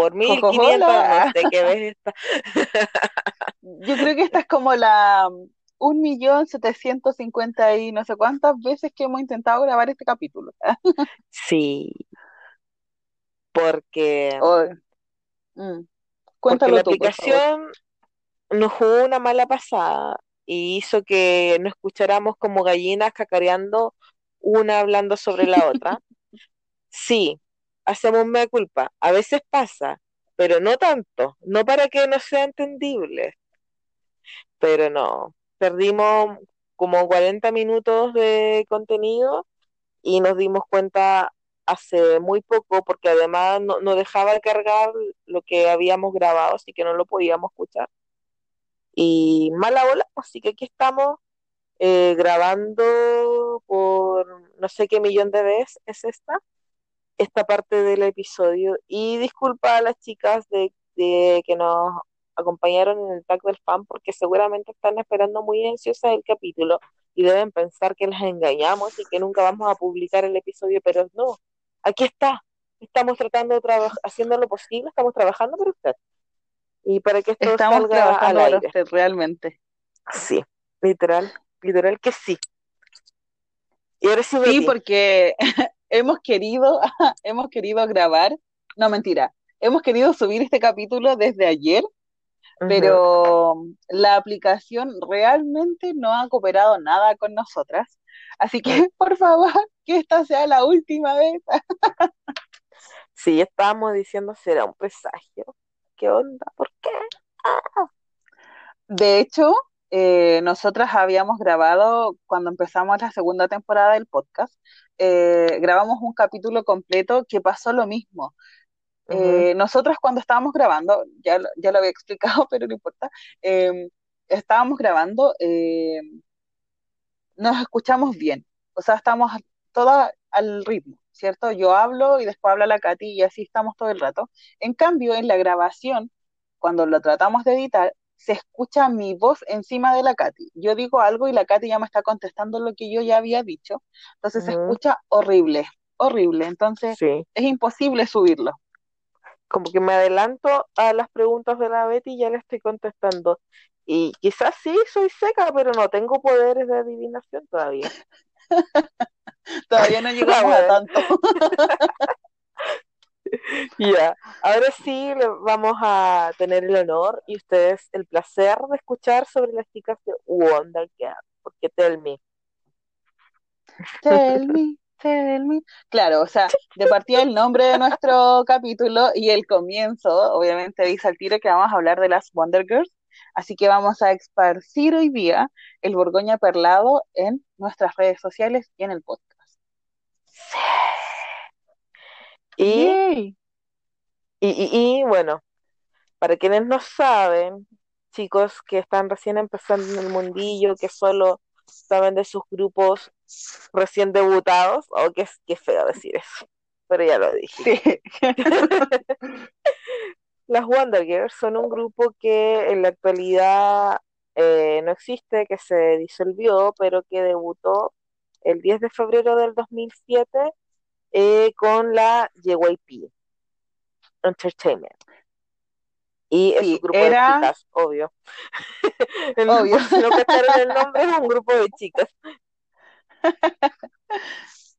Por 1500, Jojojola. no sé qué ves esta. Yo creo que esta es como la un millón setecientos cincuenta y no sé cuántas veces que hemos intentado grabar este capítulo. Sí, porque, Oh, mm. porque Cuéntalo la tú, por aplicación nos jugó una mala pasada y hizo que no escucháramos como gallinas cacareando una hablando sobre la otra. Sí, hacemos mea culpa. A veces pasa, pero no tanto. No para que no sea entendible, pero no. Perdimos como 40 minutos de contenido y nos dimos cuenta hace muy poco, porque además no, dejaba de cargar lo que habíamos grabado, así que no lo podíamos escuchar. Y mala ola, así que aquí estamos eh, grabando por no sé qué millón de veces es esta, esta parte del episodio. Y disculpa a las chicas de, de que nos acompañaron en el tag del fan, porque seguramente están esperando muy ansiosas el capítulo y deben pensar que las engañamos y que nunca vamos a publicar el episodio, pero no, aquí está. Estamos tratando de trabajar, haciendo lo posible, estamos trabajando para usted. Y para que esto Estamos salga al trabajando para aire. usted realmente. Sí, literal, literal que sí. Y ahora sí, Sí, porque hemos querido, hemos querido grabar, no mentira, hemos querido subir este capítulo desde ayer, pero la aplicación realmente no ha cooperado nada con nosotras. Así que, por favor, que esta sea la última vez. Sí, estábamos diciendo, ¿será un presagio? ¿Qué onda? ¿Por qué? De hecho, eh, nosotras habíamos grabado, cuando empezamos la segunda temporada del podcast, eh, grabamos un capítulo completo que pasó lo mismo. Eh, nosotras cuando estábamos grabando, ya, lo- ya lo había explicado, pero no importa, eh, estábamos grabando, eh, nos escuchamos bien, o sea, estamos todas al ritmo, ¿cierto? Yo hablo y después habla la Katy y así estamos todo el rato. En cambio, en la grabación, cuando lo tratamos de editar, se escucha mi voz encima de la Katy. Yo digo algo y la Katy ya me está contestando lo que yo ya había dicho, entonces se escucha horrible, horrible, entonces Sí, es imposible subirlo. como que me adelanto a las preguntas de la Betty y ya le estoy contestando. Y quizás sí soy seca, pero no tengo poderes de adivinación todavía. Todavía no llegamos a tanto. Ya, ahora sí vamos a tener el honor y ustedes el placer de escuchar sobre las chicas de Wonder Girl, porque tell me. Tell me, tell me. Claro, o sea, de partida el nombre de nuestro capítulo y el comienzo, obviamente dice al tiro que vamos a hablar de las Wonder Girls, así que vamos a esparcir hoy día el Borgoña Perlado en nuestras redes sociales y en el podcast. Y, y, y, y, bueno, para quienes no saben, chicos que están recién empezando en el mundillo, que solo saben de sus grupos recién debutados, o que es qué feo decir eso, pero ya lo dije. Sí. Las Wonder Girls son un grupo que en la actualidad eh, no existe, que se disolvió, pero que debutó el 10 de febrero del 2007 eh, con la JYP. Entertainment. Y es Sí, un grupo era- de chicas, obvio. El- Obvio. si no el nombre, es un grupo de chicas.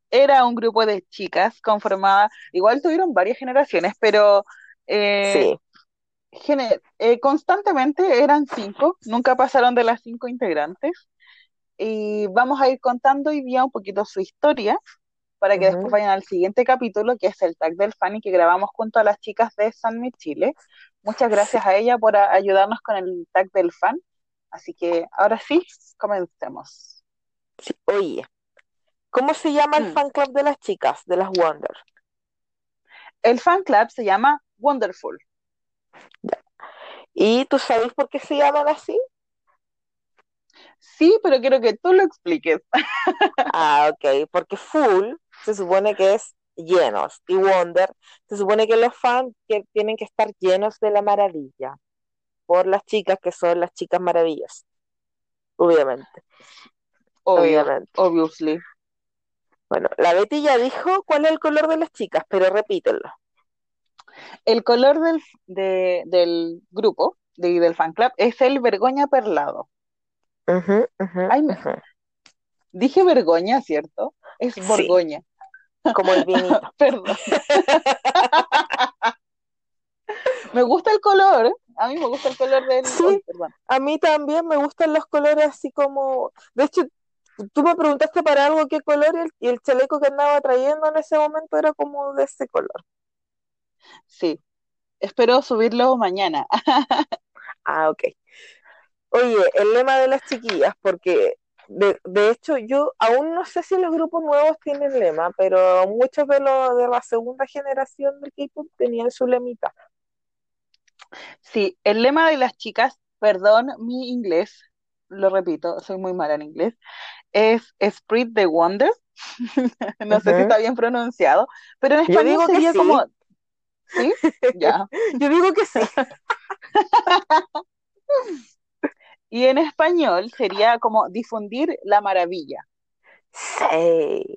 Era un grupo de chicas conformada, igual tuvieron varias generaciones, pero eh, Sí. eh, constantemente eran cinco, nunca pasaron de las cinco integrantes. Y vamos a ir contando hoy día un poquito su historia para que Ujú. después vayan al siguiente capítulo, que es el tag del fan y que grabamos junto a las chicas de San Mi Chile. Muchas gracias a ella por a- ayudarnos con el tag del fan. Así que ahora sí, comencemos. Sí, Oye, ¿cómo se llama el Mm. fan club de las chicas, de las Wonder? El fan club se llama Wonderful. ¿Y tú sabes por qué se llaman así? Sí, pero quiero que tú lo expliques. Ah, ok, porque full se supone que es llenos y Wonder se supone que los fans que tienen que estar llenos de la maravilla por las chicas que son las chicas maravillas, obviamente, Obvio, obviamente. obviously. Bueno, la Betty ya dijo cuál es el color de las chicas, pero repítelo. El color del, de- del grupo, de- del fan club, es el vergoña perlado. Ujú, ujú, Ay, me- ujú. Dije vergoña, ¿cierto? Es Sí. Como el vinito. Perdón. Me gusta el color. A mí me gusta el color del. Sí. Perdón. A mí también me gustan los colores así como, de hecho, tú me preguntaste para algo qué color y el, y el chaleco que andaba trayendo en ese momento era como de ese color. Sí. Espero subirlo mañana. Ah, ok. Oye, el lema de las chiquillas, porque de, de hecho yo aún no sé si los grupos nuevos tienen lema, pero muchos de los de la segunda generación del K-pop tenían su lemita. Sí, el lema de las chicas, perdón mi inglés, lo repito, soy muy mala en inglés, es Spread the Wonder. No sé si está bien pronunciado, pero en Yo español digo que sería sí. como. ¿Sí? Ya. Yo digo que sí. Y en español sería como difundir la maravilla, Sí,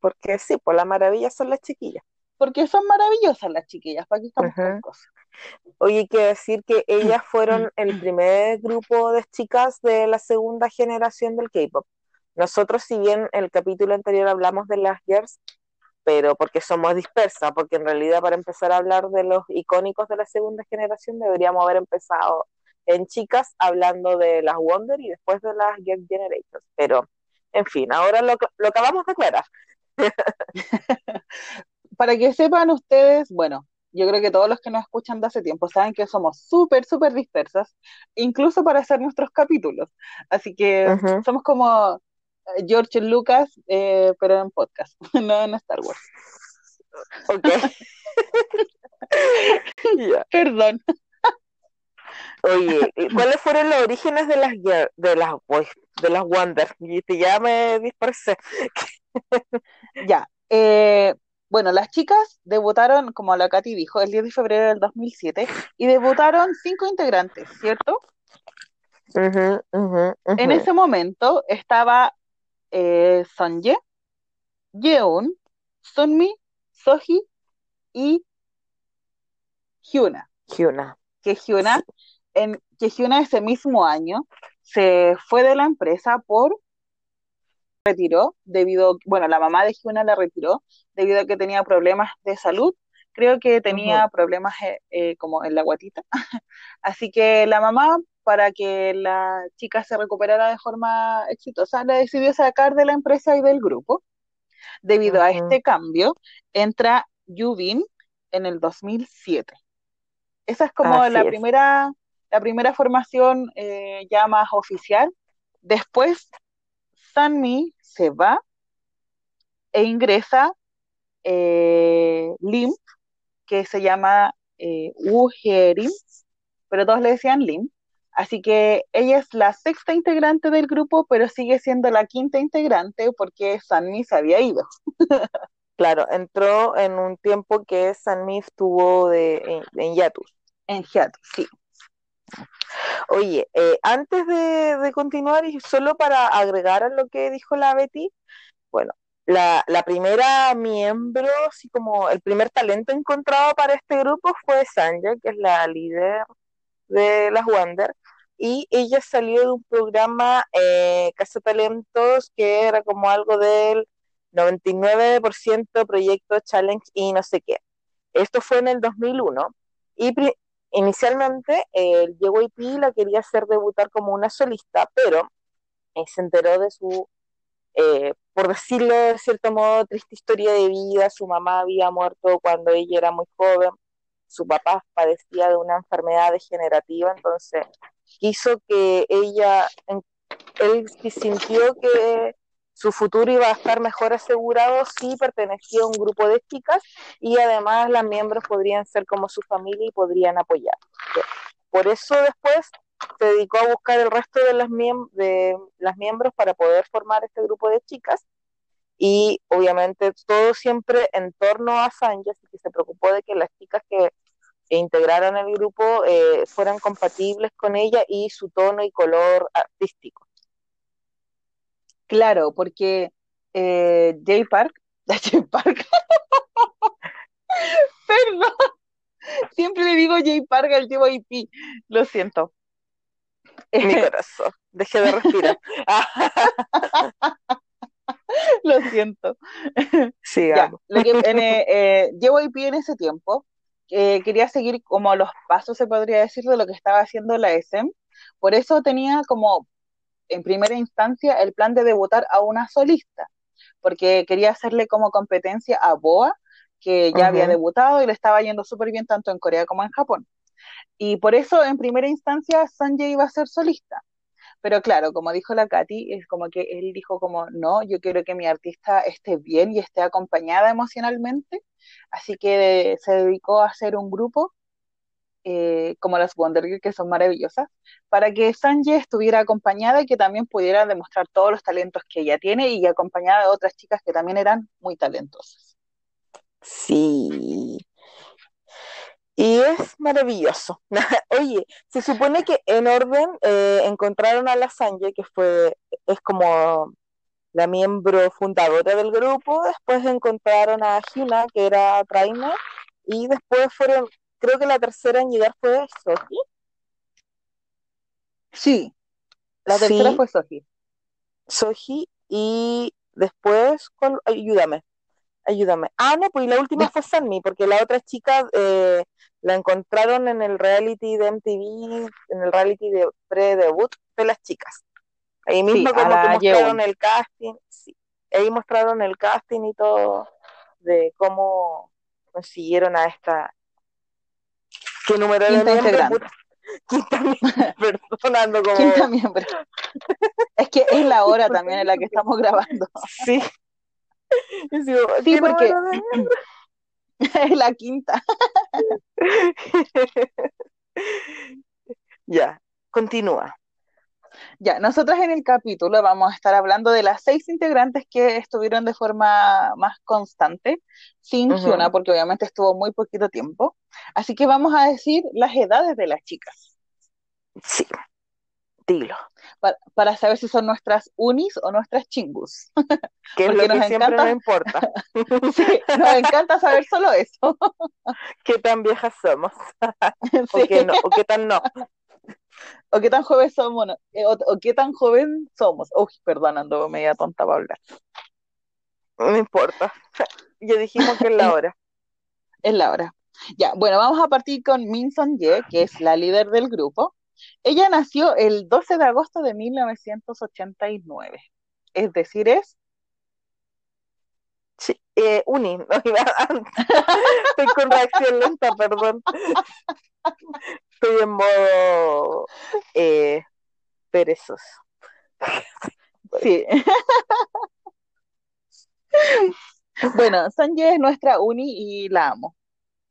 porque sí, por la maravilla son las chiquillas. porque son maravillosas las chiquillas, ¿para qué estamos con cosas? Oye, que decir que ellas fueron el primer grupo de chicas de la segunda generación del K-pop. Nosotros, si bien en el capítulo anterior hablamos de las girls, pero porque somos dispersas, porque en realidad para empezar a hablar de los icónicos de la segunda generación deberíamos haber empezado en chicas hablando de las Wonder y después de las Girl Generators. Pero, en fin, ahora lo, lo acabamos de aclarar. Para que sepan ustedes, bueno, yo creo que todos los que nos escuchan de hace tiempo saben que somos súper, súper dispersas, incluso para hacer nuestros capítulos. Así que somos como eh, George y Lucas, eh, pero en podcast, no en Star Wars. Ok. Perdón. Oye, ¿y ¿cuáles fueron los orígenes de las de las de las Wonder? Y te- ya me dispersé. Ya. eh, bueno, las chicas debutaron, como la Katy dijo, el 10 de febrero del 2007 y debutaron cinco integrantes, ¿cierto? En ese momento estaba eh, Sonye, Yeon, Sunmi, Soji y Hyuna. Hyuna. Que Hyuna, en, que Hyuna ese mismo año se fue de la empresa por retiró debido, bueno, la mamá de Hyuna la retiró debido a que tenía problemas de salud. Creo que tenía problemas eh, eh, como en la guatita. Así que la mamá, para que la chica se recuperara de forma exitosa, la decidió sacar de la empresa y del grupo. Debido a este cambio, entra Yubin en el 2007. Esa es como Así la es. primera, la primera formación eh, ya más oficial. Después, Sunmi se va e ingresa eh, Lim, que se llama eh, Woo Hye-rim, pero todos le decían Lim. Así que ella es la sexta integrante del grupo, pero sigue siendo la quinta integrante porque Sunmi se había ido. Claro, entró en un tiempo que Sanmi estuvo de, en, en hiatus. En hiatus, sí. Oye, eh, antes de, continuar y solo para agregar a lo que dijo la Betty, bueno, la, primera miembro, así como el primer talento encontrado para este grupo fue Sanja, que es la líder de las Wander, y ella salió de un programa eh, Casa Talentos que era como algo del 99% proyecto challenge y no sé qué. Esto fue en el 2001 y inicialmente eh, el JYP la quería hacer debutar como una solista, pero eh, se enteró de su, eh, por decirlo de cierto modo, triste historia de vida. Su mamá había muerto cuando ella era muy joven, su papá padecía de una enfermedad degenerativa, entonces quiso que ella, él sintió que su futuro iba a estar mejor asegurado si pertenecía a un grupo de chicas y además las miembros podrían ser como su familia y podrían apoyar. Por eso después se dedicó a buscar el resto de las, miem- de las miembros para poder formar este grupo de chicas y obviamente todo siempre en torno a Sanji, así que se preocupó de que las chicas que integraran el grupo eh, fueran compatibles con ella y su tono y color artístico. Claro, porque eh, Jay Park, Jay Park, perdón, siempre le digo Jay Park al JYP, lo siento. Mi corazón, dejé de respirar. Lo siento. Ya, Sigamos. lo que en, eh, eh, JYP en ese tiempo eh, quería seguir como los pasos, se podría decir, de lo que estaba haciendo la SM. Por eso tenía como en primera instancia el plan de debutar a una solista, porque quería hacerle como competencia a Boa, que ya había debutado y le estaba yendo súper bien tanto en Corea como en Japón. Y por eso en primera instancia Sanjay iba a ser solista. Pero claro, como dijo la Katy, es como que él dijo como, no, yo quiero que mi artista esté bien y esté acompañada emocionalmente, así que se dedicó a hacer un grupo, eh, como las Wonder Girls, que son maravillosas, para que Sanjay estuviera acompañada y que también pudiera demostrar todos los talentos que ella tiene y acompañada de otras chicas que también eran muy talentosas. Sí. Y es maravilloso. Oye, se supone que en orden eh, encontraron a la Sanjay, que fue, es como la miembro fundadora del grupo, después encontraron a Hyuna, que era trainer, y después fueron, creo que la tercera en llegar fue Soji. Sí, la tercera Sí, fue Soji. Soji, y después, ¿cuál? ayúdame, ayúdame. Ah, no, pues y la última fue Sunmi, porque la otra chica eh, la encontraron en el reality de MTV, en el reality de pre-debut de las chicas. Ahí sí, mismo a como que mostraron el casting, sí. Ahí mostraron el casting y todo de cómo consiguieron a esta, qué número de Quinta miembros, integrante. quinta miembro, Quinta como, miembro. Es que es la hora también en la que estamos grabando. sí, digo, Sí, ¿qué porque es la quinta. Ya, continúa. Ya, nosotras en el capítulo vamos a estar hablando de las seis integrantes que estuvieron de forma más constante, sin. Hyuna, porque obviamente estuvo muy poquito tiempo. Así que vamos a decir las edades de las chicas, Sí, dilo. para, para saber si son nuestras unis o nuestras chingus. Que es lo nos que siempre nos encanta, importa. sí, nos encanta saber solo eso. ¿Qué tan viejas somos? O Sí. qué no, o qué tan no. O qué tan joven somos, no- eh, o, o qué tan joven somos. Uy, perdón, ando media tonta para hablar. No importa. Ya dijimos que es la hora. Es la hora. Ya, bueno, vamos a partir con Min Son Ye, que es la líder del grupo. Ella nació el 12 de agosto de 1989. Es decir, es Sí, eh, uni, no iba Estoy con reacción lenta, perdón. Estoy en modo eh, perezoso. Sí. Bueno, Sanje es nuestra uni y la amo.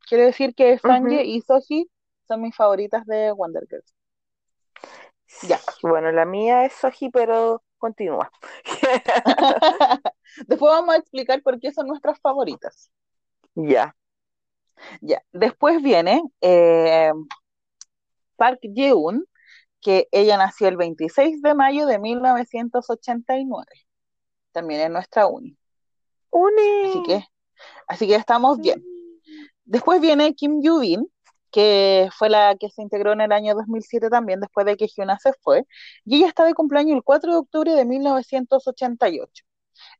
Quiero decir que Sanje Ujú. y Soji son mis favoritas de Wonder Girls. Ya. Bueno, la mía es Soji, pero continúa. Después vamos a explicar por qué son nuestras favoritas. Ya. Ya. Después viene eh, Park Yeun, que ella nació el 26 de mayo de 1989. También es nuestra uni. ¡Uni! Así que, así que estamos bien. Después viene Kim Yoo-bin, que fue la que se integró en el año 2007 también, después de que Hyuna se fue, y ella está de cumpleaños el 4 de octubre de 1988.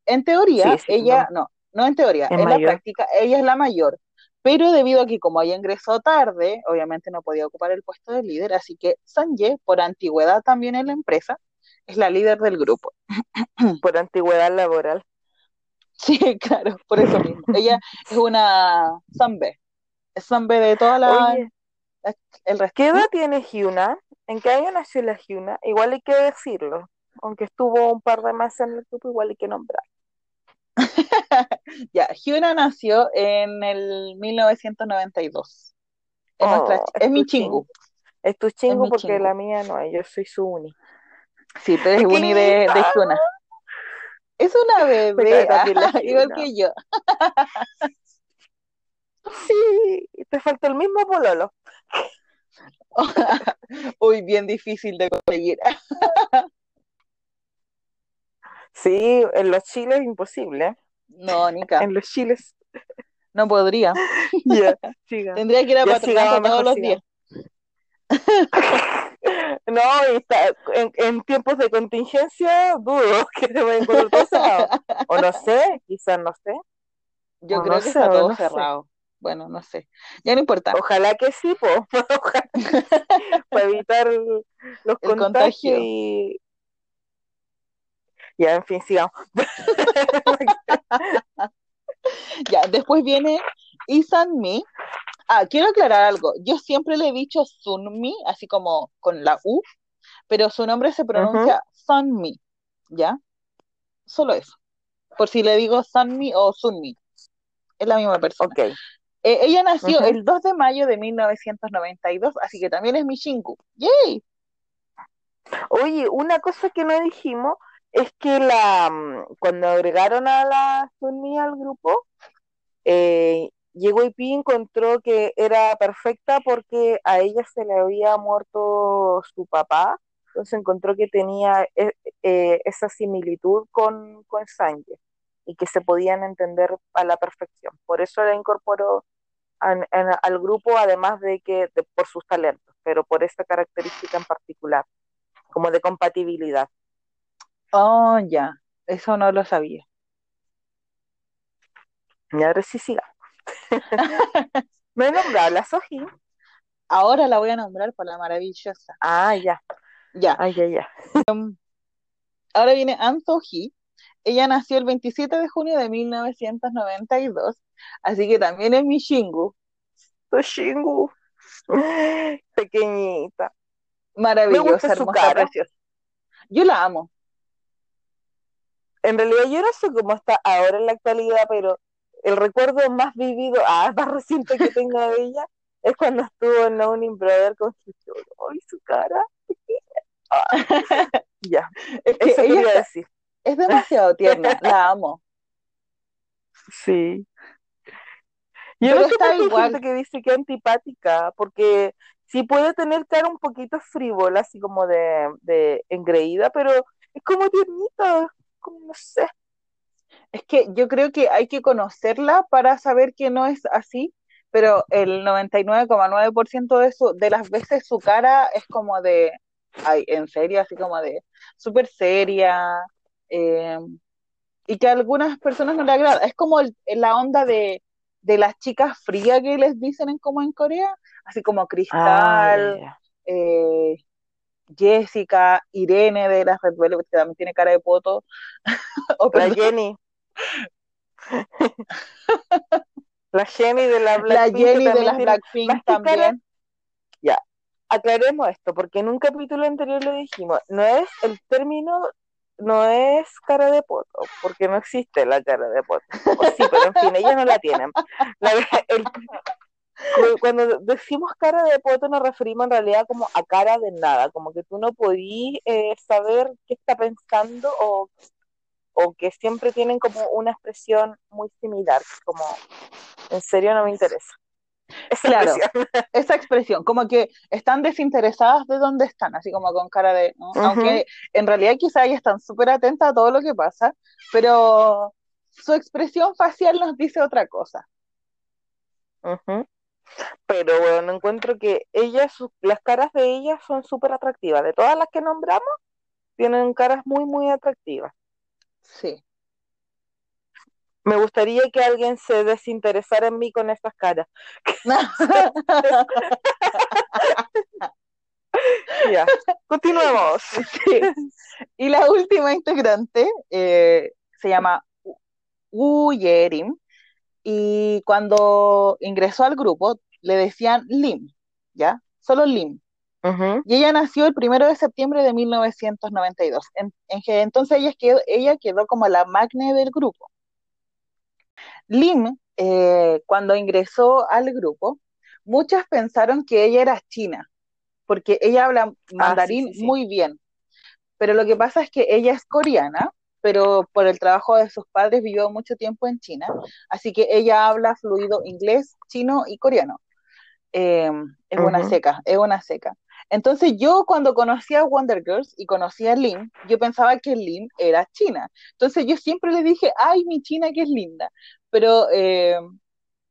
En teoría, Sí, sí, ella, no, no en teoría, en la práctica, ella es la mayor, pero debido a que como ella ingresó tarde, obviamente no podía ocupar el puesto de líder, así que Sanje, por antigüedad también en la empresa, es la líder del grupo. Por antigüedad laboral. Sí, claro, por eso mismo. Ella es una Sanbe, es Sanbe de toda la, Oye, el resto. ¿qué edad tiene Hyuna? ¿En qué año nació la Hyuna? Igual hay que decirlo. Aunque estuvo un par de meses en el grupo, igual hay que nombrar. Ya, Hyuna nació en el 1992. Es, nuestra, Oh, es mi chingu. chingu. Es tu chingu porque chingu. la mía no es, yo soy su uni. Sí, tú eres Winnie de, de. Hyuna. Es una bebé, la igual Hyuna. que yo. Sí, te falta el mismo pololo. Uy, bien difícil de conseguir. Sí, en los chiles es imposible. No, Nica, En los chiles. no podría. Tendría que ir a patronato todos los días. No, y está, en, en tiempos de contingencia, dudo que te vayan a encontrar todo cerrado. O no sé, quizás no sé. Yo O creo no que sé, está todo no sé. cerrado. Bueno, no sé. Ya no importa. Ojalá que sí, po. Ojalá. para evitar los El contagios contagio. y... Ya, en fin, sigamos. Ya, después viene Isanmi. Ah, quiero aclarar algo. Yo siempre le he dicho Sunmi, así como con la U, pero su nombre se pronuncia Sunmi, ¿ya? Solo eso. Por si le digo Sunmi o Sunmi. Es la misma persona. Ok. Eh, ella nació el 2 de mayo de 1992, así que también es mi Shinku. ¡Yay! Oye, una cosa que no dijimos es que la mm, cuando agregaron a la Sunmi al grupo, eh, llegó y Pi encontró que era perfecta porque a ella se le había muerto su papá, entonces encontró que tenía eh, eh, esa similitud con, con Sanjay y que se podían entender a la perfección. Por eso la incorporó al grupo, además de que de- por sus talentos, pero por esta característica en particular, como de compatibilidad. Oh, ya. Eso no lo sabía. Y ahora sí siga. Me he nombrado la Soji. Ahora la voy a nombrar por la maravillosa. Ah, ya. Ya. Ah, ya, ya. Ahora viene An So-hee. Ella nació el 27 de junio de 1992, así que también es mi Shingu. Toshingu. Pequeñita. Me Maravillosa, hermosa, preciosa. Yo la amo. En realidad yo no sé cómo está ahora en la actualidad, pero el recuerdo más vivido, ah, más reciente que tengo de ella es cuando estuvo en Owning Brother con Hichoro. ¡Ay, su cara! Ah, ya, Es que eso quería está- decir. es demasiado tierna, la amo. Sí. Yo Pero no está igual. gente que dice que es antipática, porque sí puede tener cara un poquito frívola, así como de, de engreída, pero es como tiernita, como no sé. Es que yo creo que hay que conocerla para saber que no es así, pero el 99,9% de su, de las veces su cara es como de, ay, en serio, así como de súper seria, eh, y que a algunas personas no le agrada. Es como el- la onda de, de las chicas frías que les dicen en, como en Corea, así como Ah, Cristal, eh, Jessica, Irene de las Red Velvet, que también tiene cara de poto, o La Jenny. La Jenny de la la Blackpink que Jenny de las Blackpink cara- también. aclaremos esto, porque en un capítulo anterior lo dijimos, no es el término, no es cara de poto, porque no existe la cara de poto. O sí, pero en fin, ellas no la tienen. La- el- cuando decimos cara de poto nos referimos en realidad como a cara de nada, como que tú no podís eh, saber qué está pensando o, o que siempre tienen como una expresión muy similar, como en serio no me interesa. Esa Claro. expresión. Esa expresión, como que están desinteresadas de dónde están, así como con cara de, aunque en realidad quizá ellas están súper atentas a todo lo que pasa, pero su expresión facial nos dice otra cosa. Ujú. Pero bueno, encuentro que ellas, las caras de ellas son súper atractivas. De todas las que nombramos, tienen caras muy, muy atractivas. Sí. Me gustaría que alguien se desinteresara en mí con estas caras. Ya, continuemos. Sí. Y la última integrante eh, se llama Wu Yerim y cuando ingresó al grupo le decían Lim, ¿ya? Solo Lim. Y ella nació el primero de septiembre de 1992. En, en entonces ella quedó, ella quedó como la magne del grupo. Lim, eh, cuando ingresó al grupo, muchas pensaron que ella era china, porque ella habla mandarín sí, sí, sí. muy bien. Pero lo que pasa es que ella es coreana, pero por el trabajo de sus padres vivió mucho tiempo en China, así que ella habla fluido inglés, chino y coreano. Eh, es una seca, es una seca. Entonces yo cuando conocí a Wonder Girls y conocí a Lim, yo pensaba que Lim era china. Entonces yo siempre le dije, ay, mi china que es linda. Pero eh,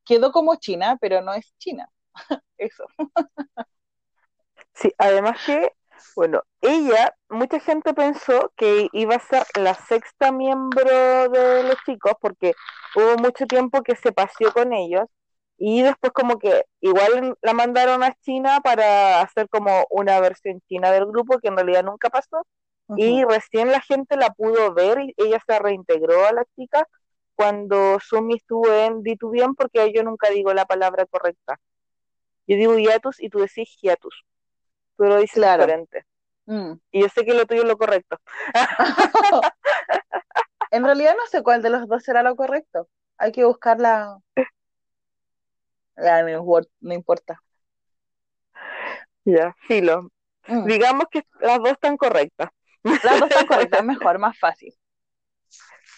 quedó como china, pero no es china. Eso. Sí, además que, bueno, ella, mucha gente pensó que iba a ser la sexta miembro de los chicos porque hubo mucho tiempo que se paseó con ellos y después como que igual la mandaron a China para hacer como una versión china del grupo que en realidad nunca pasó y recién la gente la pudo ver y ella se reintegró a la chica cuando Sumi estuvo en Di Tu Bien porque yo nunca digo la palabra correcta. Yo digo hiatus y tú decís hiatus. Tú lo dices Claro. diferente. Mm. Y yo sé que lo tuyo es lo correcto. En realidad no sé cuál de los dos será lo correcto. Hay que buscar la... la no importa. Ya, filo. Mm. Digamos que las dos están correctas. Las dos están correctas, mejor, más fácil.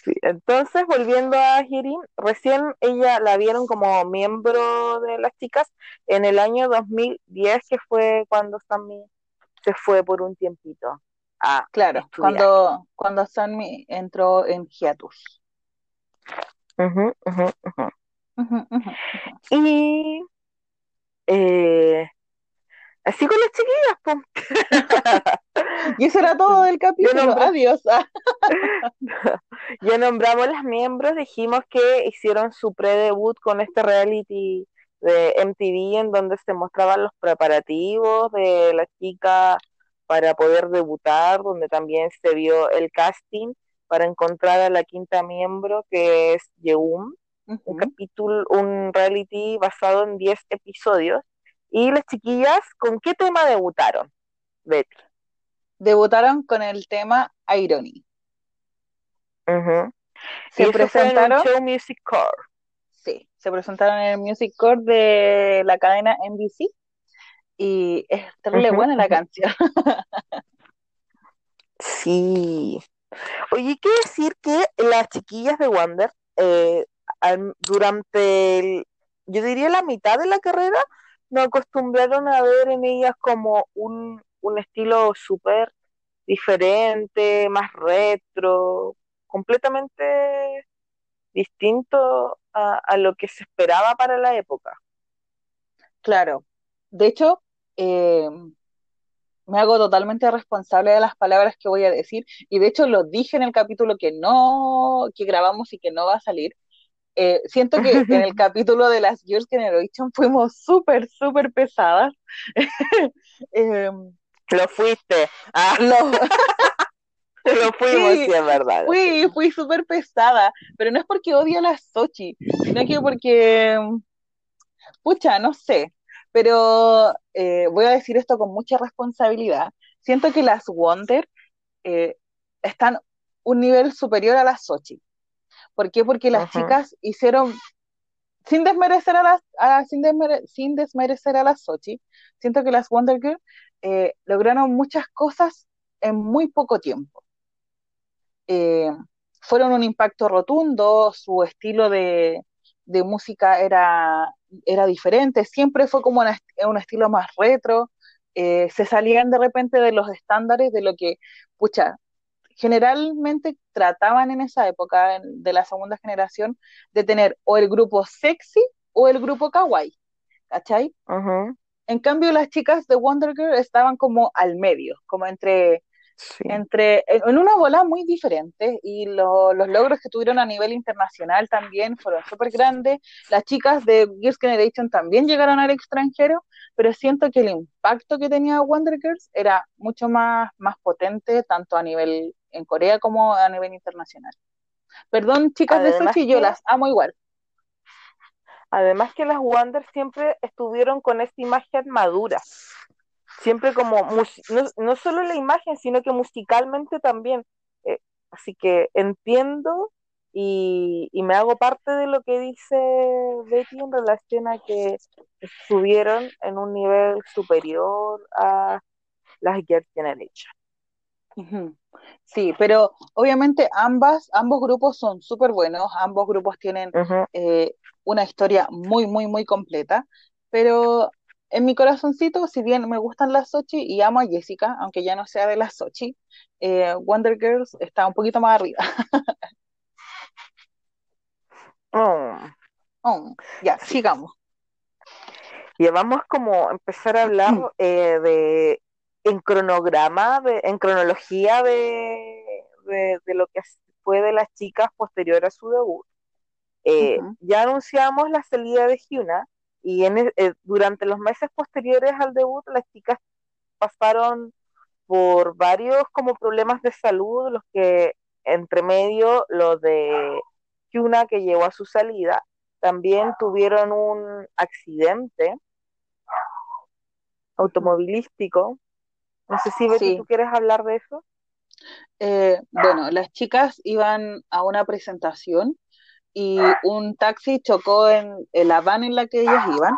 Sí, entonces, volviendo a Hirin, recién ella la vieron como miembro de las chicas en el año 2010, que fue cuando Sammy se fue por un tiempito a Claro, estudiar. cuando, cuando Sanmi entró en hiatus. Ujú, ujú, ujú. Ujú, ujú. Y eh, así con las chiquillas, pues. Y eso era todo del capítulo. nombré- Adiós. Ya nombramos las miembros, dijimos que hicieron su pre-debut con este reality de MTV en donde se mostraban los preparativos de la chica para poder debutar, donde también se vio el casting para encontrar a la quinta miembro que es Yeum, un capítulo, un reality basado en 10 episodios. Y las chiquillas, ¿con qué tema debutaron? Betty. Debutaron con el tema Irony. Se fue en presentaron, show Music Core. sí, se presentaron en el Music Core de la cadena NBC y es terrible buena la canción. Sí. Oye, ¿qué decir que las chiquillas de Wander, eh, durante, el- yo diría la mitad de la carrera, nos acostumbraron a ver en ellas como un, un estilo súper diferente, más retro, completamente distinto a, a lo que se esperaba para la época. Claro. De hecho, eh, me hago totalmente responsable de las palabras que voy a decir y de hecho lo dije en el capítulo que no, que grabamos y que no va a salir. Eh, siento que en el capítulo de las Girls' Generation fuimos súper, súper pesadas. Eh, Lo fuiste. Ah, lo- lo fuimos, Sí, sí, es verdad. fui, fui súper pesada, pero no es porque odie a las Sochi, sino que porque, pucha, no sé, pero eh, voy a decir esto con mucha responsabilidad. Siento que las Wonder eh, están un nivel superior a las Sochi. ¿Por qué? Porque las chicas hicieron, sin desmerecer a las, a- sin, desmere- sin desmerecer a las Sochi, siento que las Wonder Girls eh, lograron muchas cosas en muy poco tiempo. Eh, fueron un impacto rotundo, su estilo de, de música era, era diferente, siempre fue como una- un estilo más retro, eh, se salían de repente de los estándares de lo que, pucha, generalmente trataban en esa época de la segunda generación de tener o el grupo sexy o el grupo kawaii, ¿cachai? En cambio, las chicas de Wonder Girl estaban como al medio, como entre, Sí. entre en en una bola muy diferente y lo- los logros que tuvieron a nivel internacional también fueron súper grandes. Las chicas de Girls' Generation también llegaron al extranjero, pero siento que el impacto que tenía Wonder Girls era mucho más, más potente, tanto a nivel en Corea como a nivel internacional. Perdón, chicas de Además Sochi, yo que- las amo igual. Además que las Wonder siempre estuvieron con esta imagen madura. Siempre como, no, no solo la imagen, sino que musicalmente también. Eh, así que entiendo y, y me hago parte de lo que dice Betty en relación a que estuvieron en un nivel superior a las Girls' Generation. Sí, pero obviamente ambas, ambos grupos son súper buenos, ambos grupos tienen eh, una historia muy, muy, muy completa, pero en mi corazoncito, si bien me gustan las Sochi y amo a Jessica, aunque ya no sea de las Sochi, eh, Wonder Girls está un poquito más arriba. Oh. Oh, ya, sigamos. Y vamos como a empezar a hablar eh, de en cronograma, de, en cronología de, de, de lo que fue de las chicas posterior a su debut. Eh. Ya anunciamos la salida de Hyuna y en, el- eh, durante los meses posteriores al debut las chicas pasaron por varios como problemas de salud, los que entre medio lo de Hyuna que llevó a su salida, también tuvieron un accidente automovilístico. No sé si Betty, Sí. tú quieres hablar de eso. Eh, bueno, las chicas iban a una presentación y un taxi chocó en, en la van en la que ellas iban.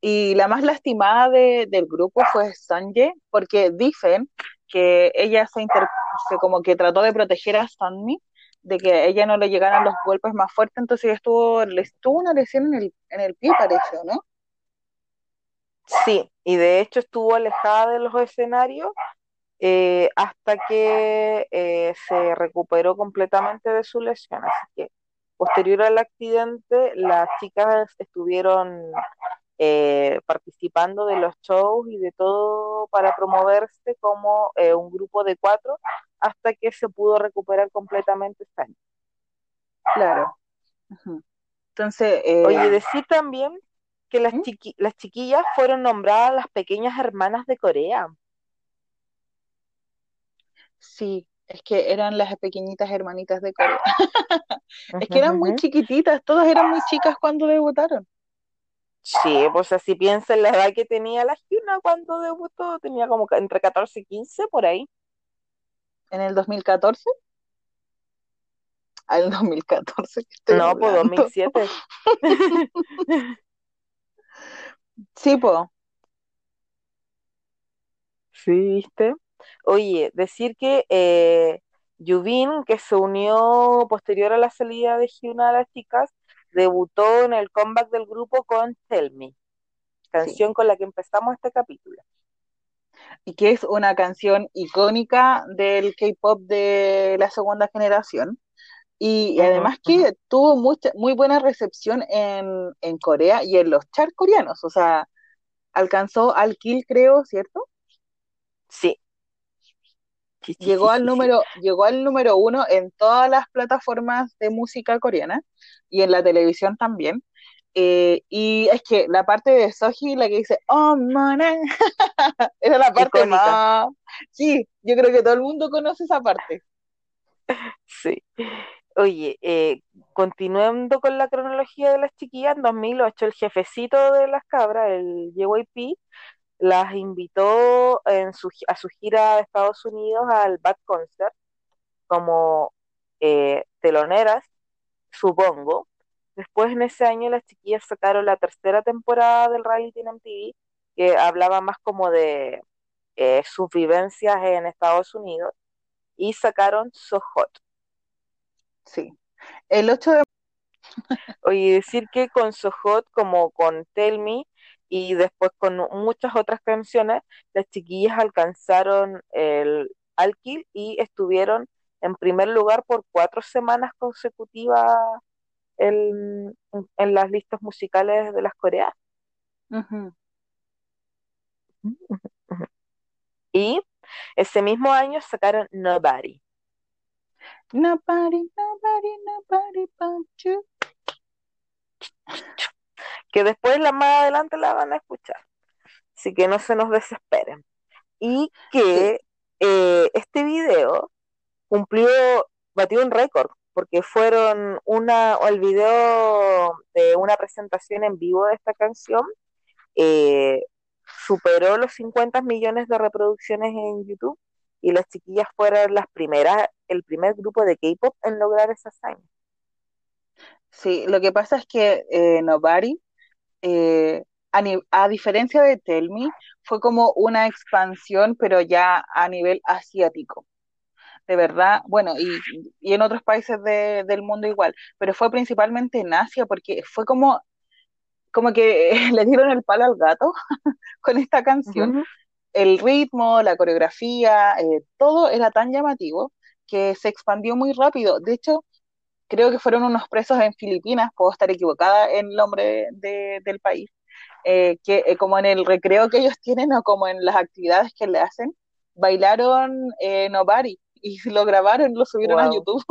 Y la más lastimada de- del grupo fue Sanje, porque dicen que ella se, inter- se como que trató de proteger a Sunmi, de que ella no le llegaran los golpes más fuertes, entonces ella estuvo, le estuvo una lesión en el, en el pie, parece, ¿o ¿no? Sí, y de hecho estuvo alejada de los escenarios eh, hasta que eh, se recuperó completamente de su lesión. Así que posterior al accidente, las chicas estuvieron eh, participando de los shows y de todo para promoverse como eh, un grupo de cuatro hasta que se pudo recuperar completamente año. Claro. Entonces, eh, Oye, decir también que las, chiqui- las chiquillas fueron nombradas las pequeñas hermanas de Corea. sí, es que eran las pequeñitas hermanitas de Corea. Es que eran muy chiquititas, todas eran muy chicas cuando debutaron. Sí, pues así piensa en la edad que tenía la Hyuna cuando debutó, tenía como entre 14 y 15 por ahí. ¿En el 2014? Ah, el 2014 que estoy No, pues hablando. 2007. Sí, po. Sí, ¿viste? Oye, decir que eh, Yubin, que se unió posterior a la salida de Hyuna a las chicas, debutó en el comeback del grupo con Tell Me, canción con la que empezamos este capítulo. Y que es una canción icónica del K-pop de la segunda generación. Y, además que tuvo mucha, muy buena recepción en, en Corea y en los charts coreanos. O sea, alcanzó al Kill, creo, ¿cierto? Sí. Sí, sí, Llegó sí, al número, llegó al número uno en todas las plataformas de música coreana y en la televisión también. Eh, y es que la parte de Soji, la que dice, oh, manan, era la parte Icónica. más... Sí, yo creo que todo el mundo conoce esa parte. Sí. Oye, eh, continuando con la cronología de las chiquillas, en 2008 el jefecito de las cabras, el JYP, las invitó en su, a su gira de Estados Unidos al Bad Concert como eh, teloneras, supongo. Después en ese año las chiquillas sacaron la tercera temporada del reality en MTV, que hablaba más como de eh, sus vivencias en Estados Unidos, y sacaron So Hot. Sí. El 8 de... Oye, decir que con So Hot, como con Tell Me, y después con muchas otras canciones, las chiquillas alcanzaron el Alquil y estuvieron en primer lugar por cuatro semanas consecutivas en, en las listas musicales de las coreanas. Ujú. Y ese mismo año sacaron Nobody. Nobody, nobody, nobody but you. que después la más adelante la van a escuchar. Así que no se nos desesperen. Y que eh, este video cumplió, batió un récord, porque fueron una, o el video de una presentación en vivo de esta canción, eh, superó los 50 millones de reproducciones en YouTube y las chiquillas fueron las primeras, el primer grupo de K-pop en lograr esa hazaña. Sí, lo que pasa es que eh, Nobody, eh, a, diferencia de Tell Me, fue como una expansión, pero ya a nivel asiático. De verdad, bueno, y, y en otros países de- del mundo igual, pero fue principalmente en Asia porque fue como, como que le dieron el palo al gato con esta canción. El ritmo, la coreografía, eh, todo era tan llamativo que se expandió muy rápido. De hecho, creo que fueron unos presos en Filipinas, puedo estar equivocada en el nombre de- del país, eh, que eh, como en el recreo que ellos tienen o como en las actividades que le hacen, bailaron Nobody y lo grabaron, lo subieron a. YouTube.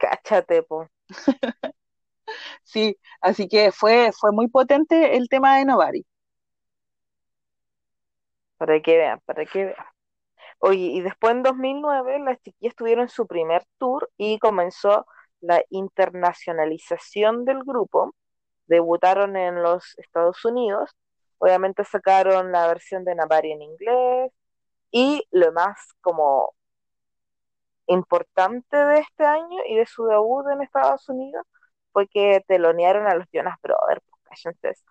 Cáchate, po. Sí, así que fue, fue muy potente el tema de Nobody. Para que vean, para que vean. Oye, y después en 2009 las chiquillas tuvieron su primer tour y comenzó la internacionalización del grupo. Debutaron en los Estados Unidos. Obviamente sacaron la versión de Nabari en inglés. Y lo más como importante de este año y de su debut en Estados Unidos fue que telonearon a los Jonas Brothers. pues, cállense eso.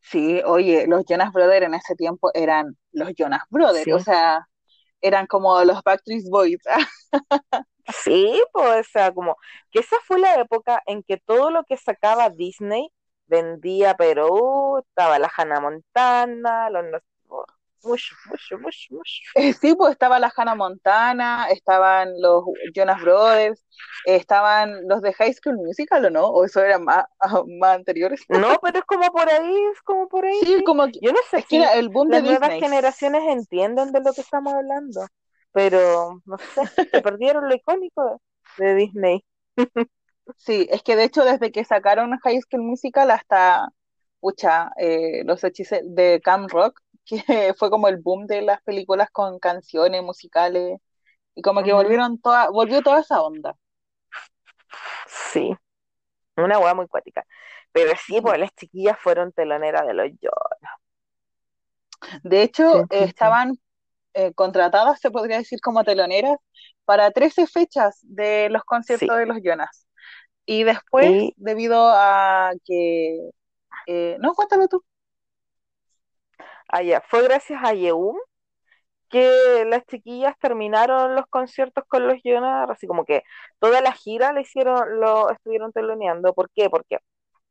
Sí, oye, los Jonas Brothers en ese tiempo eran los Jonas Brothers, Sí. o sea, eran como los Backstreet Boys. Sí, pues, o sea, como que esa fue la época en que todo lo que sacaba Disney vendía, pero uh, estaba la Hannah Montana, los no- mucho, mucho, mucho, mucho. Eh, Sí, pues estaba la Hannah Montana, estaban los Jonas Brothers, eh, estaban los de High School Musical, ¿o no? ¿O eso eran más, más anteriores? No, pero es como por ahí, es como por ahí. Sí, sí. como que, Yo no sé es que era el boom de las nuevas Disney. generaciones entienden de lo que estamos hablando, pero no sé, se perdieron lo icónico de, de Disney. Sí, es que de hecho desde que sacaron High School Musical hasta, pucha, eh, los hechizos de Camp Rock, que fue como el boom de las películas con canciones musicales, y como que volvieron toda, volvió toda esa onda. Sí, una hueá muy cuática. Pero sí, Ujú. pues las chiquillas fueron teloneras de los Jonas. De hecho, Sí, eh, sí, sí. estaban eh, contratadas, se podría decir, como teloneras para 13 fechas de los conciertos de los Jonas. Y después, debido a que... eh, no, cuéntalo tú. allá, fue gracias a Yeum que las chiquillas terminaron los conciertos con los Jonas, así como que toda la gira le hicieron, lo estuvieron teloneando. ¿Por qué? Porque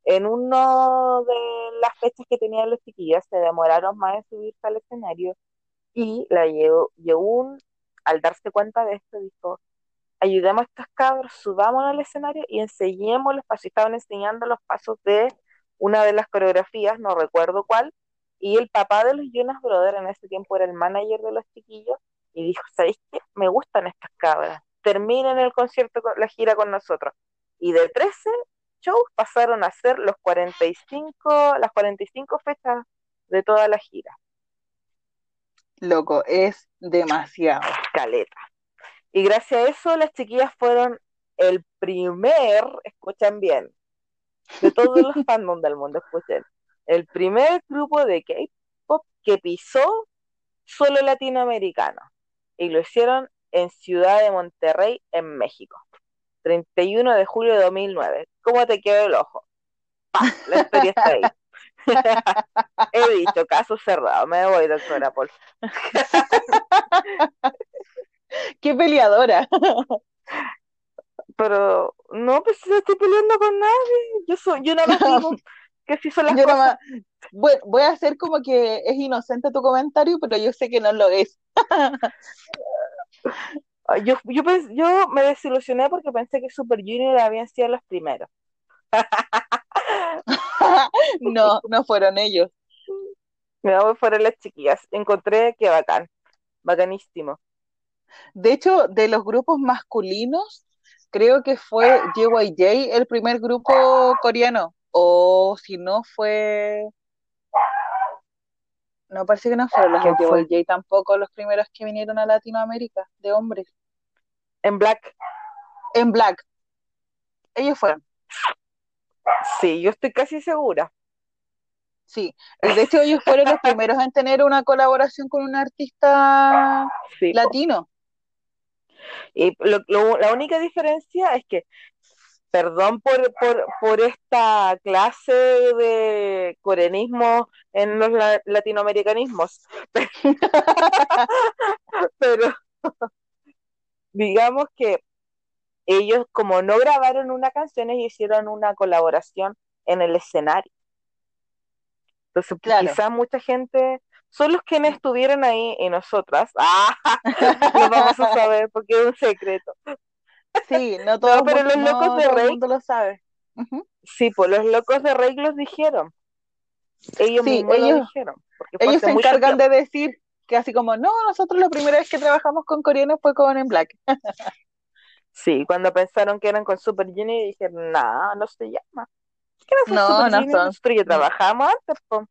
en uno de las fechas que tenían los chiquillas se demoraron más en subirse al escenario y la Ye- Yeun, al darse cuenta de esto, dijo, ayudemos a estos cabros, subámonos al escenario y enseñemos los pasos. Estaban enseñando los pasos de una de las coreografías, no recuerdo cuál, y el papá de los Jonas Brothers en ese tiempo era el manager de los chiquillos y dijo, ¿sabéis qué? Me gustan estas cabras, terminen el concierto, con- la gira con nosotros. Y de 13 shows pasaron a ser los 45, las 45 fechas de toda la gira, Loco, es demasiado. caleta. Y gracias a eso las chiquillas fueron el primer, escuchen bien, de todos los fandoms del mundo, escuchen, el primer grupo de K-pop que pisó solo latinoamericano. Y lo hicieron en Ciudad de Monterrey, en México. 31 de julio de 2009. ¿Cómo te quedó el ojo? ¡Pah! La historia está ahí. He dicho, caso cerrado. Me voy, doctora Paul. ¡Qué peleadora! Pero no, pues no estoy peleando con nadie. Yo soy, yo nada más digo que sí son las Yo cosas. voy, voy a hacer como que es inocente tu comentario, pero yo sé que no lo es. Ay, Yo, yo, pens- yo me desilusioné porque pensé que Super Junior habían sido los primeros. No, no fueron ellos. Me voy fueron las chiquillas. Encontré que bacán, bacanísimo. De hecho, de los grupos masculinos, creo que fue JYJ el primer grupo coreano. O si no fue. No, parece que no fueron los de. JYJ tampoco los primeros que vinieron a Latinoamérica, de hombres. En Black, En Black. Ellos fueron. sí, yo estoy casi segura. Sí, y de hecho ellos fueron los primeros en tener una colaboración con un artista Sí. latino. Y lo- lo- la única diferencia es que, perdón por, por, por esta clase de coreanismo en los la- latinoamericanismos, pero digamos que ellos como no grabaron una canción, ellos hicieron una colaboración en el escenario. Entonces, Claro. quizás mucha gente, son los quienes estuvieron ahí y nosotras, ¡ah! lo vamos a saber porque es un secreto. Sí, no todo, pero los locos no de todo el Rake- mundo lo sabe. Sí, pues los locos de Rey los dijeron. Ellos Sí, mismos lo ellos- dijeron. porque fue Ellos se encargan tiempo. de decir que así como, no, nosotros la primera vez que trabajamos con coreanos fue con En Black. Sí, cuando pensaron que eran con Super Junior, dijeron, no, no se llama. ¿Qué no son No, Super no Junior? son. Nosotros ya trabajamos antes, po.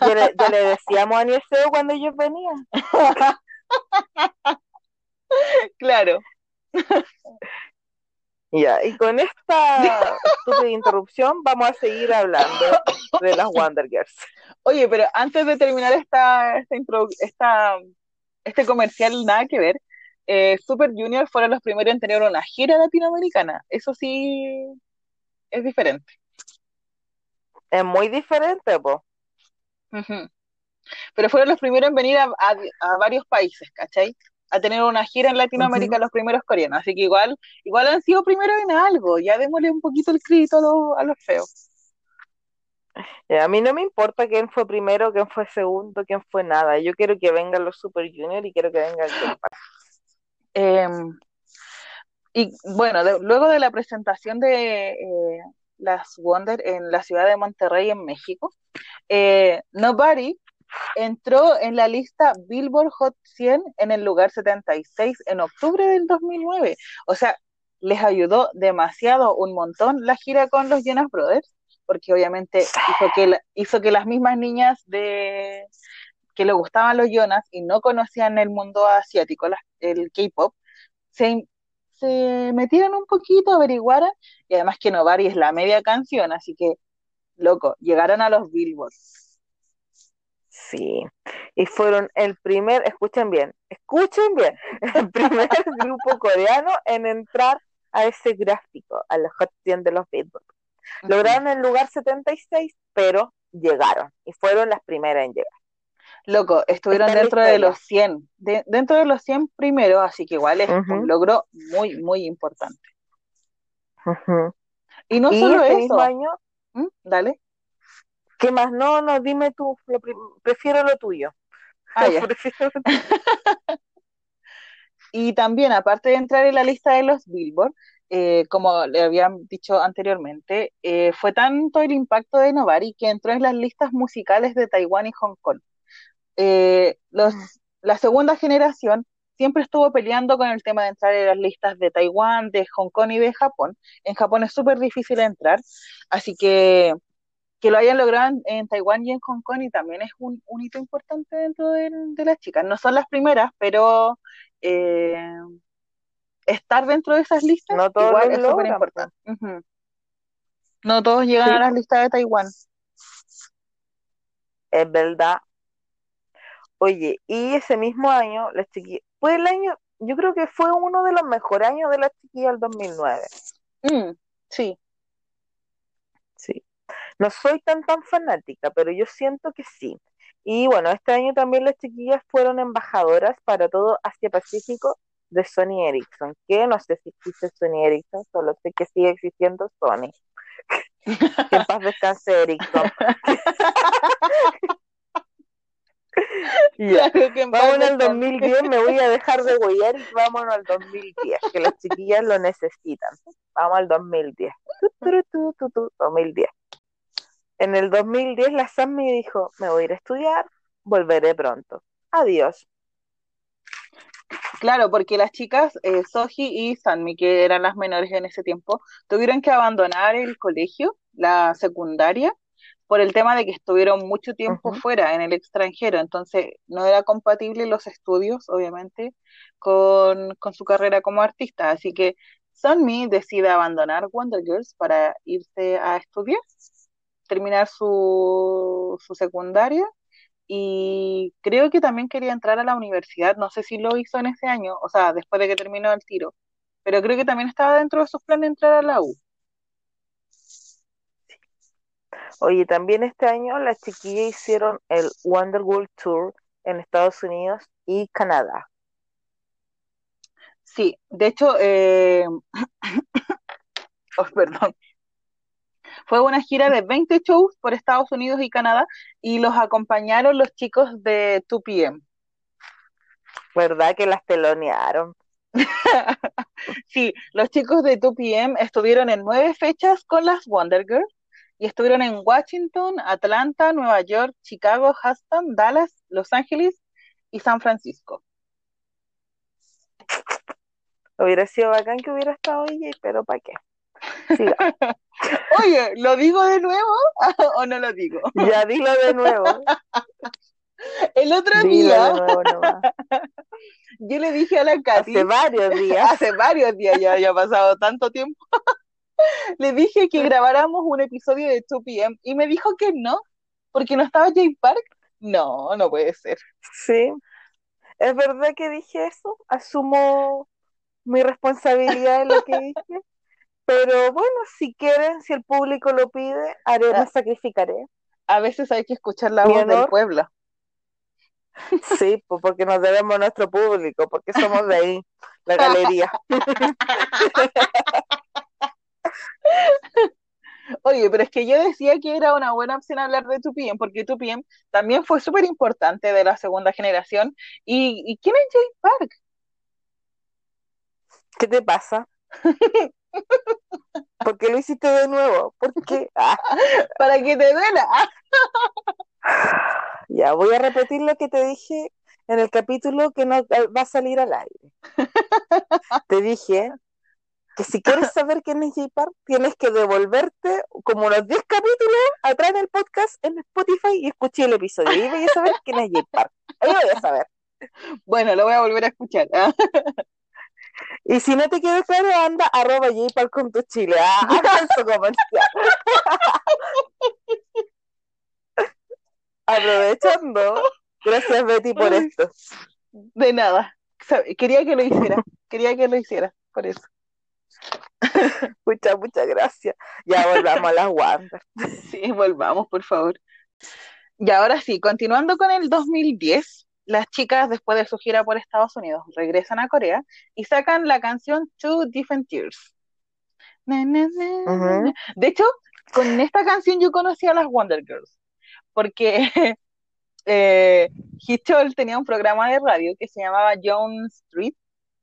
Ya le, ya le decíamos a Nieseo cuando ellos venían. Claro. Ya, y con esta estúpida interrupción vamos a seguir hablando de las Wonder Girls. Oye, pero antes de terminar esta, esta, intro- esta- este comercial, nada que ver, eh, Super Junior fueron los primeros en tener una gira latinoamericana. Eso sí es diferente. Es muy diferente. Ujú. Pero fueron los primeros en venir a, a- a varios países, ¿cachai? A tener una gira en Latinoamérica los primeros coreanos. Así que igual, igual han sido primeros en algo. Ya démosle un poquito el crédito a los, a los feos. A mí no me importa quién fue primero, quién fue segundo, quién fue nada. Yo quiero que vengan los Super Junior y quiero que venga el K-pop. Em, y bueno, de- luego de la presentación de eh, las Wonder en la ciudad de Monterrey, en México, eh, Nobody entró en la lista Billboard Hot 100 en el lugar 76 en octubre del 2009. O sea, les ayudó demasiado, un montón, la gira con los Jonas Brothers, porque obviamente hizo que, las mismas niñas de que le gustaban los Jonas y no conocían el mundo asiático, el K-pop, se, se metieran un poquito, averiguaran, y además que Nobody es la media canción, así que, loco, llegaron a los Billboard. Sí, y fueron el primer, escuchen bien, escuchen bien, el primer grupo coreano en entrar a ese gráfico, a los Hot 100 de los Billboard. Lograron el lugar 76, pero llegaron y fueron las primeras en llegar. Loco, estuvieron Está dentro de los 100, de- dentro de los 100 primeros, así que igual es un logro muy, muy importante. Y no Y solo este eso, mismo año, ¿Mm? dale. ¿qué más? No, no, dime tú, lo prefiero lo tuyo. Ah, ya. Prefiero- Y también, aparte de entrar en la lista de los Billboard, eh, como le habían dicho anteriormente, eh, fue tanto el impacto de Nobody que entró en las listas musicales de Taiwán y Hong Kong. Eh, los, la segunda generación siempre estuvo peleando con el tema de entrar en las listas de Taiwán, de Hong Kong y de Japón. En Japón es súper difícil entrar, así que que lo hayan logrado en, en Taiwán y en Hong Kong y también es un, un hito importante dentro de, de las chicas. No son las primeras, pero eh, estar dentro de esas listas No todos igual lo es súper importante. No todos llegan Sí. a las listas de Taiwán. Es verdad. Oye, y ese mismo año, las chiquillas, fue el año, yo creo que fue uno de los mejores años de las chiquillas el 2009. Mm, sí, Sí. No soy tan tan fanática, pero yo siento que sí. Y bueno, este año también las chiquillas fueron embajadoras para todo Asia Pacífico de Sony Ericsson, que no sé si existe Sony Ericsson, solo sé que sigue existiendo Sony. Que en paz descanse Ericsson. Ya. Claro que Vámonos al descanse. 2010, me voy a dejar de huellar y vámonos al 2010, que las chiquillas lo necesitan. Vamos al 2010. Tu, tu, tu, tu, tu, 2010. En el 2010 la Sammy dijo, me voy a ir a estudiar, volveré pronto. Adiós. Claro, porque las chicas, eh, Soji y Sanmi, que eran las menores en ese tiempo, tuvieron que abandonar el colegio, la secundaria, por el tema de que estuvieron mucho tiempo fuera, en el extranjero, entonces no era compatible los estudios, obviamente, con, con su carrera como artista. Así que Sunmi decide abandonar Wonder Girls para irse a estudiar, terminar su, su secundaria y creo que también quería entrar a la universidad, no sé si lo hizo en ese año, o sea, después de que terminó el tiro, pero creo que también estaba dentro de sus planes entrar a la U. Oye, también este año las chiquillas hicieron el Wonder World Tour en Estados Unidos y Canadá. Sí, de hecho, eh, oh, perdón, fue una gira de 20 shows por Estados Unidos y Canadá y los acompañaron los chicos de 2PM. ¿Verdad que las telonearon? Sí, los chicos de 2PM estuvieron en nueve fechas con las Wonder Girls y estuvieron en Washington, Atlanta, Nueva York, Chicago, Houston, Dallas, Los Ángeles y San Francisco. Hubiera sido bacán que hubiera estado ella, pero ¿para qué? Oye, ¿lo digo de nuevo o no lo digo? Ya dilo de nuevo. El otro Dilo día de nuevo nomás. yo le dije a la Katy, Hace varios días. hace varios días ya, ya ha pasado tanto tiempo, le dije que grabáramos un episodio de 2PM y me dijo que no, porque no estaba Jay Park. No, no puede ser. Sí. ¿Es verdad que dije eso? Asumo mi responsabilidad en lo que dije. Pero bueno, si quieren, si el público lo pide, haré, me Ah. sacrificaré. A veces hay que escuchar la Mi voz del pueblo. Sí, pues porque nos debemos a nuestro público, porque somos de ahí, la galería. Oye, pero es que yo decía que era una buena opción hablar de 2PM, porque 2PM también fue súper importante de la segunda generación. ¿Y, y quién es Jay Park? ¿Qué te pasa? ¿Por qué lo hiciste de nuevo? ¿Por qué? Ah, Para que te duela. ya, voy a repetir lo que te dije en el capítulo que no eh, va a salir al aire. Te dije que si quieres saber quién es Jay Park, tienes que devolverte como unos 10 capítulos atrás del podcast en Spotify y escuché el episodio. Y voy a saber quién es Jay Park. Ahí voy a saber. Bueno, lo voy a volver a escuchar. ¿ah? Y si no te quedó claro, anda arroba J con tu chile. Ah, comercial. Aprovechando. Gracias, Betty, por esto. De nada. Quería que lo hiciera. Quería que lo hiciera. Por eso. Muchas, muchas gracias. Ya volvamos a las Wander. Sí, volvamos, por favor. Y ahora sí, continuando con el 2010, las chicas, después de su gira por Estados Unidos, regresan a Corea y sacan la canción Two Different Tears. Na, na, na. De hecho, con esta canción yo conocí a las Wonder Girls, porque eh, tenía un programa de radio que se llamaba John Street,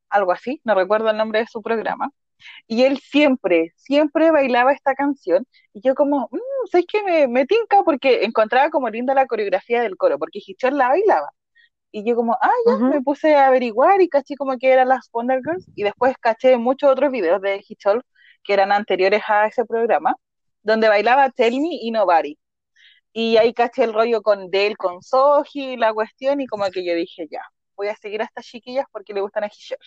algo así, no recuerdo el nombre de su programa, y él siempre, siempre bailaba esta canción, y yo como, mmm, ¿sabes qué? Me, me tinca porque encontraba como linda la coreografía del coro, porque Hichol la bailaba. Y yo como, ah, ya, me puse a averiguar y caché como que eran las Wonder Girls, y después caché muchos otros videos de Hichol que eran anteriores a ese programa, donde bailaba Tell Me y Nobody. Y ahí caché el rollo con Dale, con Soji, la cuestión, y como que yo dije, ya, voy a seguir a estas chiquillas porque le gustan a Hichol.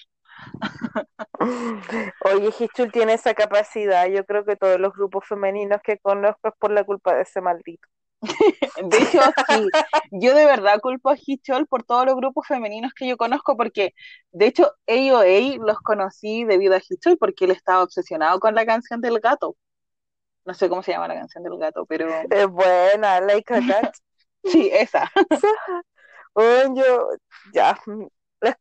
Oye, Hichul tiene esa capacidad. Yo creo que todos los grupos femeninos que conozco es por la culpa de ese maldito. De hecho, sí, yo de verdad culpo a Hichol por todos los grupos femeninos que yo conozco, porque de hecho AOA los conocí debido a Hichol, porque él estaba obsesionado con la canción del gato. No sé cómo se llama la canción del gato, pero Es buena, like a cat. sí, esa. Bueno, yo ya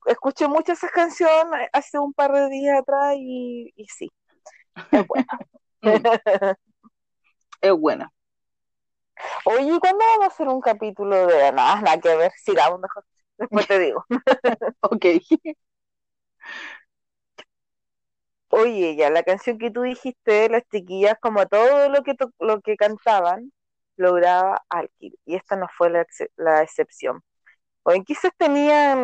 escuché mucho esa canción hace un par de días atrás y, y sí, es buena. Mm, es buena. Oye, ¿y ¿cuándo vamos a hacer un capítulo de nada, nada que ver? Sigamos mejor. Después te digo. Ok. Oye, ya la canción que tú dijiste, las chiquillas, como todo lo que lo que cantaban, lograba Alkir. Y esta no fue la, ex- la excepción. Oye, quizás tenían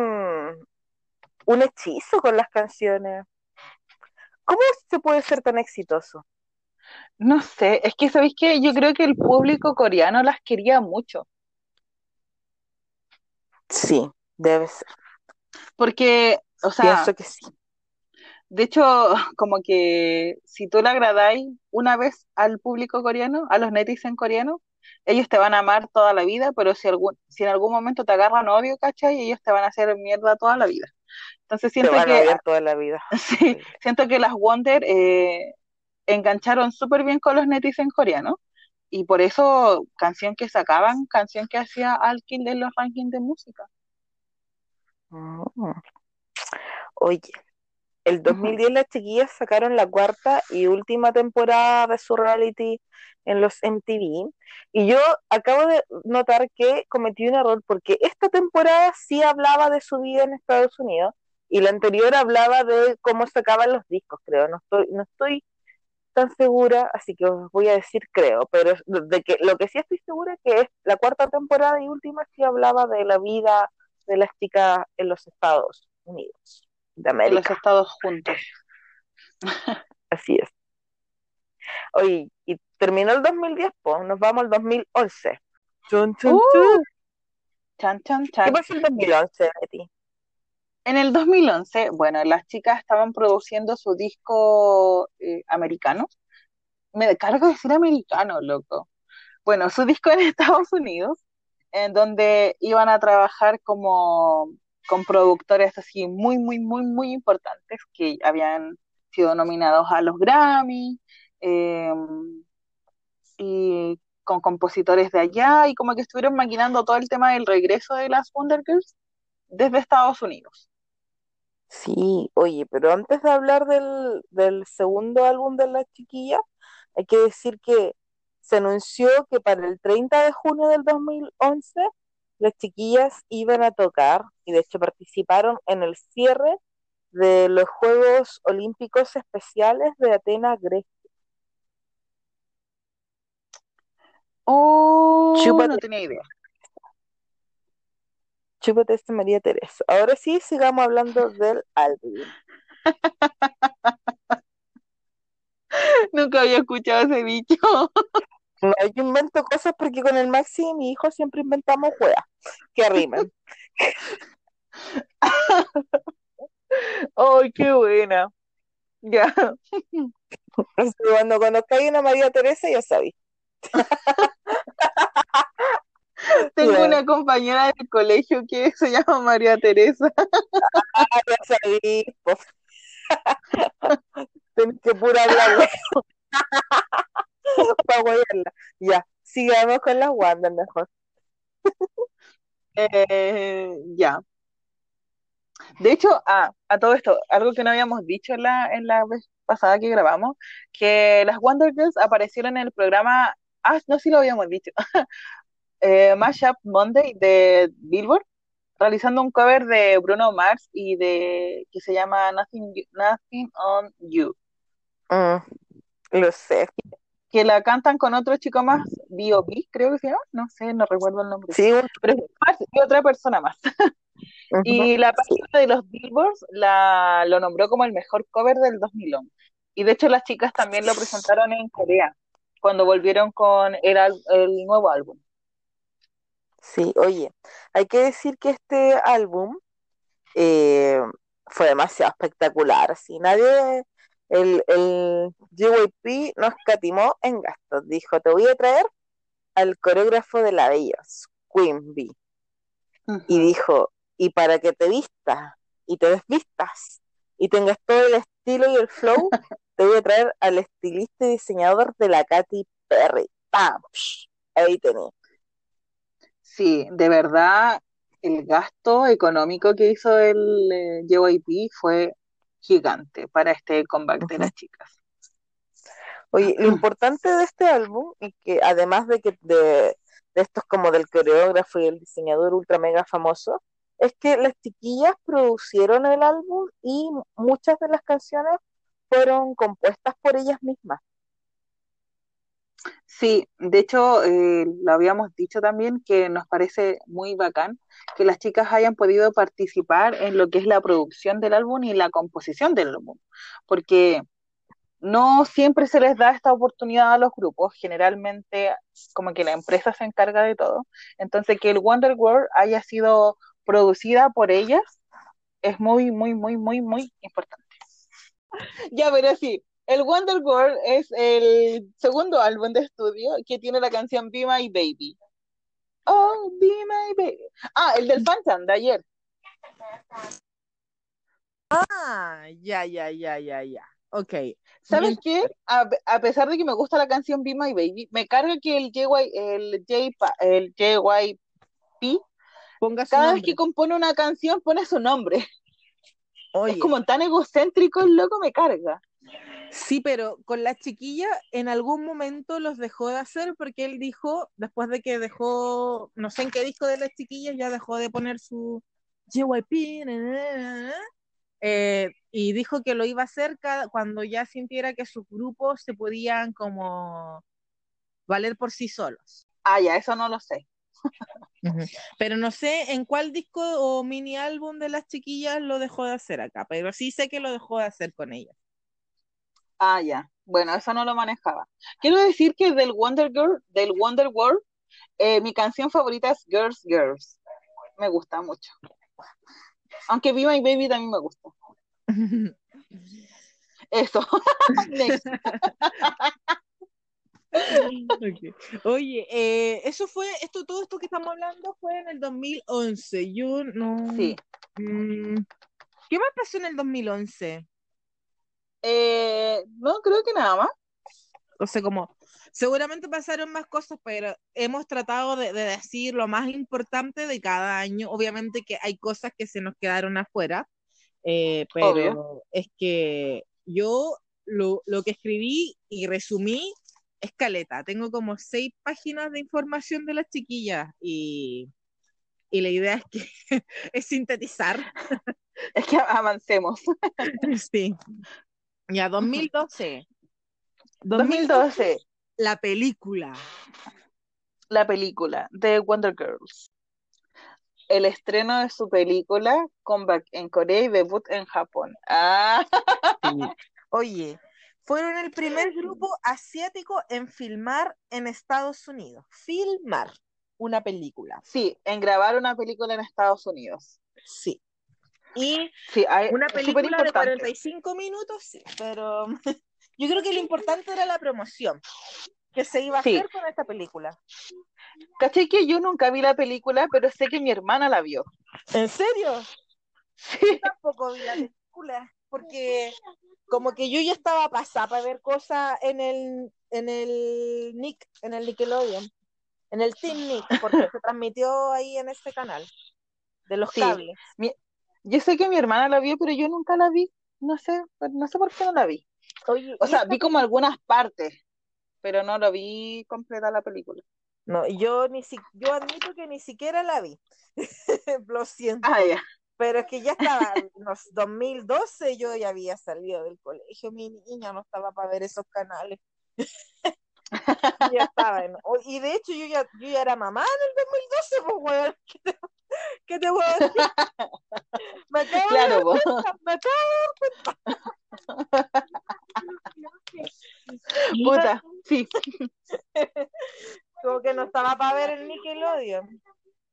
un hechizo con las canciones. ¿Cómo se puede ser tan exitoso? No sé, es que ¿sabéis qué? Yo creo que el público coreano las quería mucho, Sí, debe ser. porque, o sea, Pienso que sí. de hecho, como que si tú le agradáis una vez al público coreano, a los netizen coreanos, ellos te van a amar toda la vida, pero si algún, si en algún momento te agarran odio, ¿cachai? Ellos te van a hacer mierda toda la vida. Entonces Te siento van a que, odiar toda la vida. sí, siento que las Wonder eh, engancharon súper bien con los netizen coreanos. Y por eso, canción que sacaban, canción que hacía Alkin en los rankings de música. Mm. Oye, el Ujú. 2010 las chiquillas sacaron la cuarta y última temporada de su reality en los MTV y yo acabo de notar que cometí un error porque esta temporada sí hablaba de su vida en Estados Unidos y la anterior hablaba de cómo sacaban los discos, creo. No estoy, no estoy tan segura, así que os voy a decir creo, pero de que lo que sí estoy segura es que es la cuarta temporada y última sí hablaba de la vida de las chicas en los Estados Unidos de En los América. estados juntos. Así es. Oye, y terminó el 2010, pues nos vamos al 2011. Chun, chun, chun. ¡Uh! Chan, chan, ¿Qué chan. pasó en el 2011, Betty? En el 2011, bueno, las chicas estaban produciendo su disco eh, americano. Me cargo de decir americano, loco. Bueno, su disco en Estados Unidos, en donde iban a trabajar como con productores así muy, muy, muy, muy importantes que habían sido nominados a los Grammy eh, y con compositores de allá y como que estuvieron maquinando todo el tema del regreso de las Wonder Girls desde Estados Unidos. Sí, oye, pero antes de hablar del, del segundo álbum de las chiquillas, hay que decir que se anunció que para el 30 de junio del 2011 las chiquillas iban a tocar y de hecho participaron en el cierre de los Juegos Olímpicos Especiales de Atenas, Grecia. Oh, Chúpate, no tenía idea. chúpate este María Teresa. Ahora sí, sigamos hablando del álbum. Nunca había escuchado ese dicho. No, yo invento cosas porque con el Maxi y mi hijo siempre inventamos juegas que rimen. ¡Ay, qué buena! Ya. Cuando conozcáis una María Teresa, ya sabéis. Tengo una compañera del colegio que se llama María Teresa. Ah, ya sabéis. pues. Que pura hablar para guayarla. Ya, sigamos con las Wanda mejor. Eh, ya. De hecho, ah, a todo esto, algo que no habíamos dicho en la, en la vez pasada que grabamos, que las Wonder Girls aparecieron en el programa, ah, no, sí lo habíamos dicho, eh, Mashup Monday de Billboard, realizando un cover de Bruno Mars y de que se llama Nothing, Nothing on You, Mm, lo sé. que la cantan con otro chico más, B.O.B., creo que se llama, no sé, no recuerdo el nombre, Sí, pero es Mars y otra persona más. Y la sí. página de los Billboards la, lo nombró como el mejor cover del 2011. Y de hecho las chicas también lo presentaron en Corea, cuando volvieron con el, el nuevo álbum. Sí, oye, hay que decir que este álbum eh, fue demasiado espectacular. Así, nadie, el, el JYP no escatimó en gastos. Dijo, te voy a traer al coreógrafo de la Bellas, Queen Bee. Y dijo, y para que te vistas y te desvistas y tengas todo el estilo y el flow, te voy a traer al estilista y diseñador de la Katy Perry. ¡Pam! Ahí tenés. Sí, de verdad, el gasto económico que hizo el eh, JYP fue gigante para este comeback de las chicas. Oye, lo importante de este álbum es que además de que de, de estos como del coreógrafo y el diseñador ultra mega famoso, es que las chiquillas producieron el álbum y muchas de las canciones fueron compuestas por ellas mismas. Sí, de hecho, eh, lo habíamos dicho también que nos parece muy bacán que las chicas hayan podido participar en lo que es la producción del álbum y la composición del álbum, porque no siempre se les da esta oportunidad a los grupos, generalmente como que la empresa se encarga de todo, entonces que el Wonder World haya sido producida por ellas es muy, muy, muy, muy, muy importante. Ya, pero sí, el Wonder World es el segundo álbum de estudio que tiene la canción Be My Baby. Oh, Be My Baby. Ah, el del Phantom de ayer. Ah, ya, ya, ya, ya, ya. Ok. ¿Sabes qué? A, a pesar de que me gusta la canción Be My Baby, me carga que el JY, el J, el JYP, Ponga cada vez que compone una canción pone su nombre. Oye, Es como tan egocéntrico el loco, me carga. sí, pero con la chiquilla en algún momento los dejó de hacer porque él dijo, después de que dejó, no sé en qué disco de las chiquillas, ya dejó de poner su JYP, na, na, na, na, eh, y dijo que lo iba a hacer cada, cuando ya sintiera que sus grupos se podían como valer por sí solos. Ah, ya, eso no lo sé. Pero no sé en cuál disco o mini álbum de las chiquillas lo dejó de hacer acá, pero sí sé que lo dejó de hacer con ellas. Ah, ya. Bueno, eso no lo manejaba. Quiero decir que del Wonder Girl, del Wonder World, eh, mi canción favorita es Girls, Girls. Me gusta mucho. Aunque Be My Baby también me gusta. Eso. Next. Ok. Oye, eh, eso fue, esto, todo esto que estamos hablando fue en el 2011. Yo no. Sí. Mm, ¿Qué más pasó en el 2011? Eh, no, creo que nada más. O sea, como, seguramente pasaron más cosas, pero hemos tratado de, de decir lo más importante de cada año. Obviamente que hay cosas que se nos quedaron afuera, eh, pero Obvio. es que yo lo, lo que escribí y resumí es caleta. Tengo como seis páginas de información de las chiquillas y, y la idea es que es sintetizar. Es que avancemos. Sí. Ya, 2012. 2012, la película. la película de Wonder Girls. El estreno de su película, comeback en Corea y debut en Japón. Ah, Oye, fueron el primer grupo asiático en filmar en Estados Unidos. Filmar una película. sí, en grabar una película en Estados Unidos. Sí. Y Sí, hay- una película de importante. 45 minutos, sí, pero yo creo que lo importante era la promoción que se iba a Sí. hacer con esta película. ¿Cachai que yo nunca vi la película, pero sé que mi hermana la vio? ¿En serio? Sí, Yo tampoco vi la película, porque como que yo ya estaba pasada para ver cosas en el, en el Nick, en el Nickelodeon, en el Team Nick, porque se transmitió ahí en este canal, de los Sí. cables. yo sé que mi hermana la vio, pero yo nunca la vi. No sé, no sé por qué no la vi. Oye, O ¿y sea, vi como algunas partes, pero no lo vi completa la película. No, yo ni si, yo admito que ni siquiera la vi. Lo siento. Ah, ya. Pero es que ya estaba en los 2012, yo ya había salido del colegio, mi niña no estaba para ver esos canales. ya estaba en- y de hecho yo ya, yo ya era mamá en el 2012, pues weón. ¿Qué te, qué te puedo decir? Me acabo de Claro, cuenta, me acabo de dar cuenta. puta, sí. Como que no estaba para ver el Nickelodeon.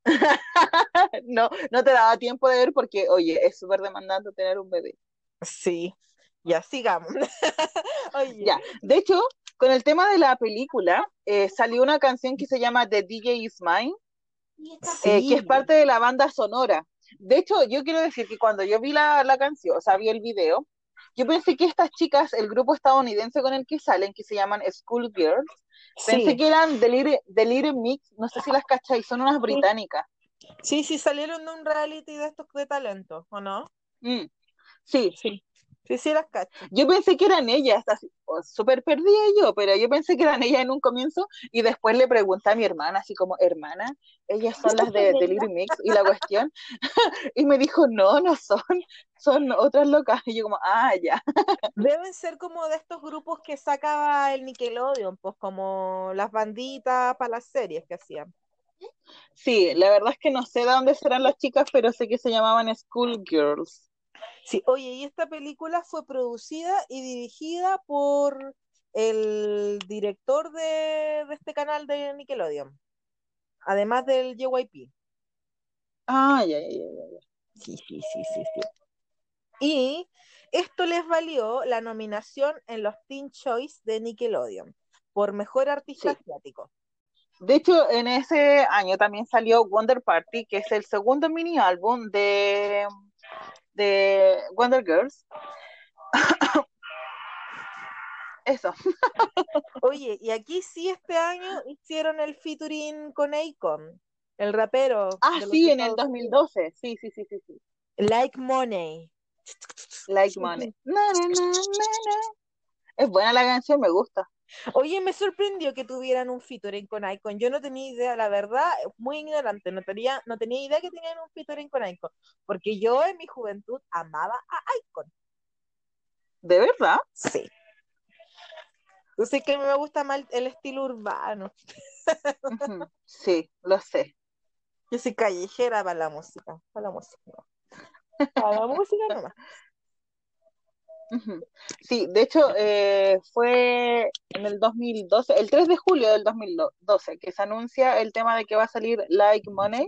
No, no te daba tiempo de ver porque, oye, es súper demandante tener un bebé. Sí, ya sigamos. Oye, Ya, de hecho, con el tema de la película, eh, salió una canción que se llama The DJ Is Mine, eh, que es parte de la banda sonora. De hecho, yo quiero decir que cuando yo vi la, la canción, o sea, vi el video, yo pensé que estas chicas, el grupo estadounidense con el que salen, que se llaman School Girls, pensé Sí. que eran The Little, The Little Mix, no sé si las cacháis, son unas británicas. Sí, sí, salieron de un reality de estos de talento, ¿o no? Mm, sí, Sí. Sí, sí, las cacho. Yo pensé que eran ellas, así, súper perdida yo, pero yo pensé que eran ellas en un comienzo y después le pregunté a mi hermana, así como, hermana, ellas son las de, de Little Mix y la cuestión, y me dijo, no, no son, son otras locas. Y yo como, ah, ya. Deben ser como de estos grupos que sacaba el Nickelodeon, pues como las banditas para las series que hacían. Sí, la verdad es que no sé de dónde serán las chicas, pero sé que se llamaban Schoolgirls. Sí, oye, y esta película fue producida y dirigida por el director de, de este canal de Nickelodeon, además del JYP. Ah, ya, ya, ya, ya. Sí, sí, sí, sí, sí. Y esto les valió la nominación en los Teen Choice de Nickelodeon por mejor artista Sí. asiático. De hecho, en ese año también salió Wonder Party, que es el segundo mini álbum de, de Wonder Girls. Eso. Oye, y aquí sí este año hicieron el featuring con Akon, el rapero Ah, sí, en el Estados Unidos. 2012. Sí, sí, sí, sí, sí. Like Money. Like Money. Na, na, na, na, na. Es buena la canción, me gusta. Oye, me sorprendió que tuvieran un featuring con Icon. Yo no tenía idea, la verdad, muy ignorante, no tenía, no tenía idea que tenían un featuring con Icon, porque yo en mi juventud amaba a Icon. ¿De verdad? Sí. Yo sé que me gusta más el, estilo urbano. Sí, lo sé. Yo soy callejera para la música, para la música. Para la música nomás. Sí, de hecho, eh, fue en el 2012, el 3 de julio del 2012, que se anuncia el tema de que va a salir Like Money.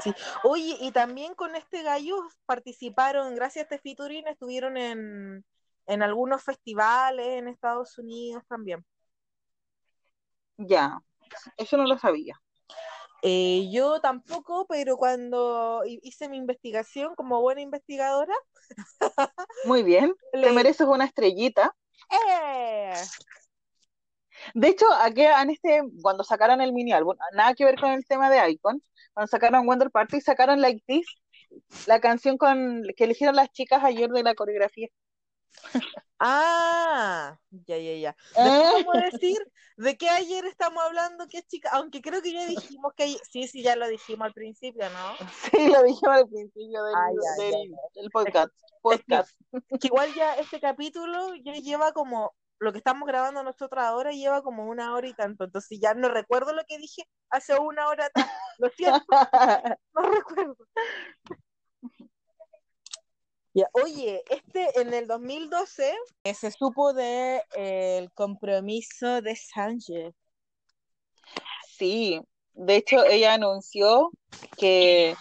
Sí. Oye, y también con este gallo participaron, gracias a este featuring, estuvieron en, en algunos festivales en Estados Unidos también. Ya, eso no lo sabía. Eh, yo tampoco, pero cuando hi- hice mi investigación como buena investigadora, Muy bien, te leí, mereces una estrellita. ¡eh! De hecho, aquí en este, cuando sacaron el mini álbum, nada que ver con el tema de Icon, cuando sacaron Wonder Party, sacaron Like This, la canción con que eligieron las chicas ayer de la coreografía. Ah, ya, ya, ya. Vamos a decir de qué ayer estamos hablando, qué chica, aunque creo que ya dijimos que ayer- sí, sí, ya lo dijimos al principio, ¿no? Sí, lo dijimos al principio del, Ah, ya, ya, del, ya. del podcast. Es que, podcast. es que igual ya este capítulo ya lleva como, lo que estamos grabando nosotros ahora lleva como una hora y tanto, entonces ya no recuerdo lo que dije hace una hora lo siento, no recuerdo. Oye, este en el 2012 eh, se supo de eh, el compromiso de Sánchez. Sí, de hecho ella anunció que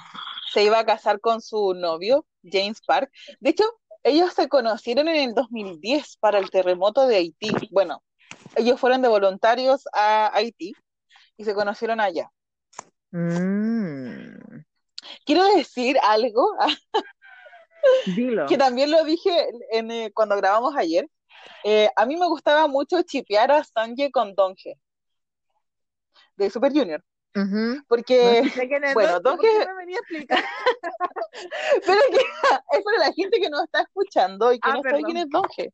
se iba a casar con su novio, James Park. De hecho, ellos se conocieron en el 2010 para el terremoto de Haití. Bueno, ellos fueron de voluntarios a Haití y se conocieron allá. Mm, Quiero decir algo dilo. que también lo dije en, eh, cuando grabamos ayer. Eh, a mí me gustaba mucho chipear a Sanjay con Donge de Super Junior, Ujú. No porque, sé es bueno, Donge, ¿por qué Donge me venía a explicar? Pero es, que es para la gente que nos está escuchando y que Ah, no sabe quién es Donge.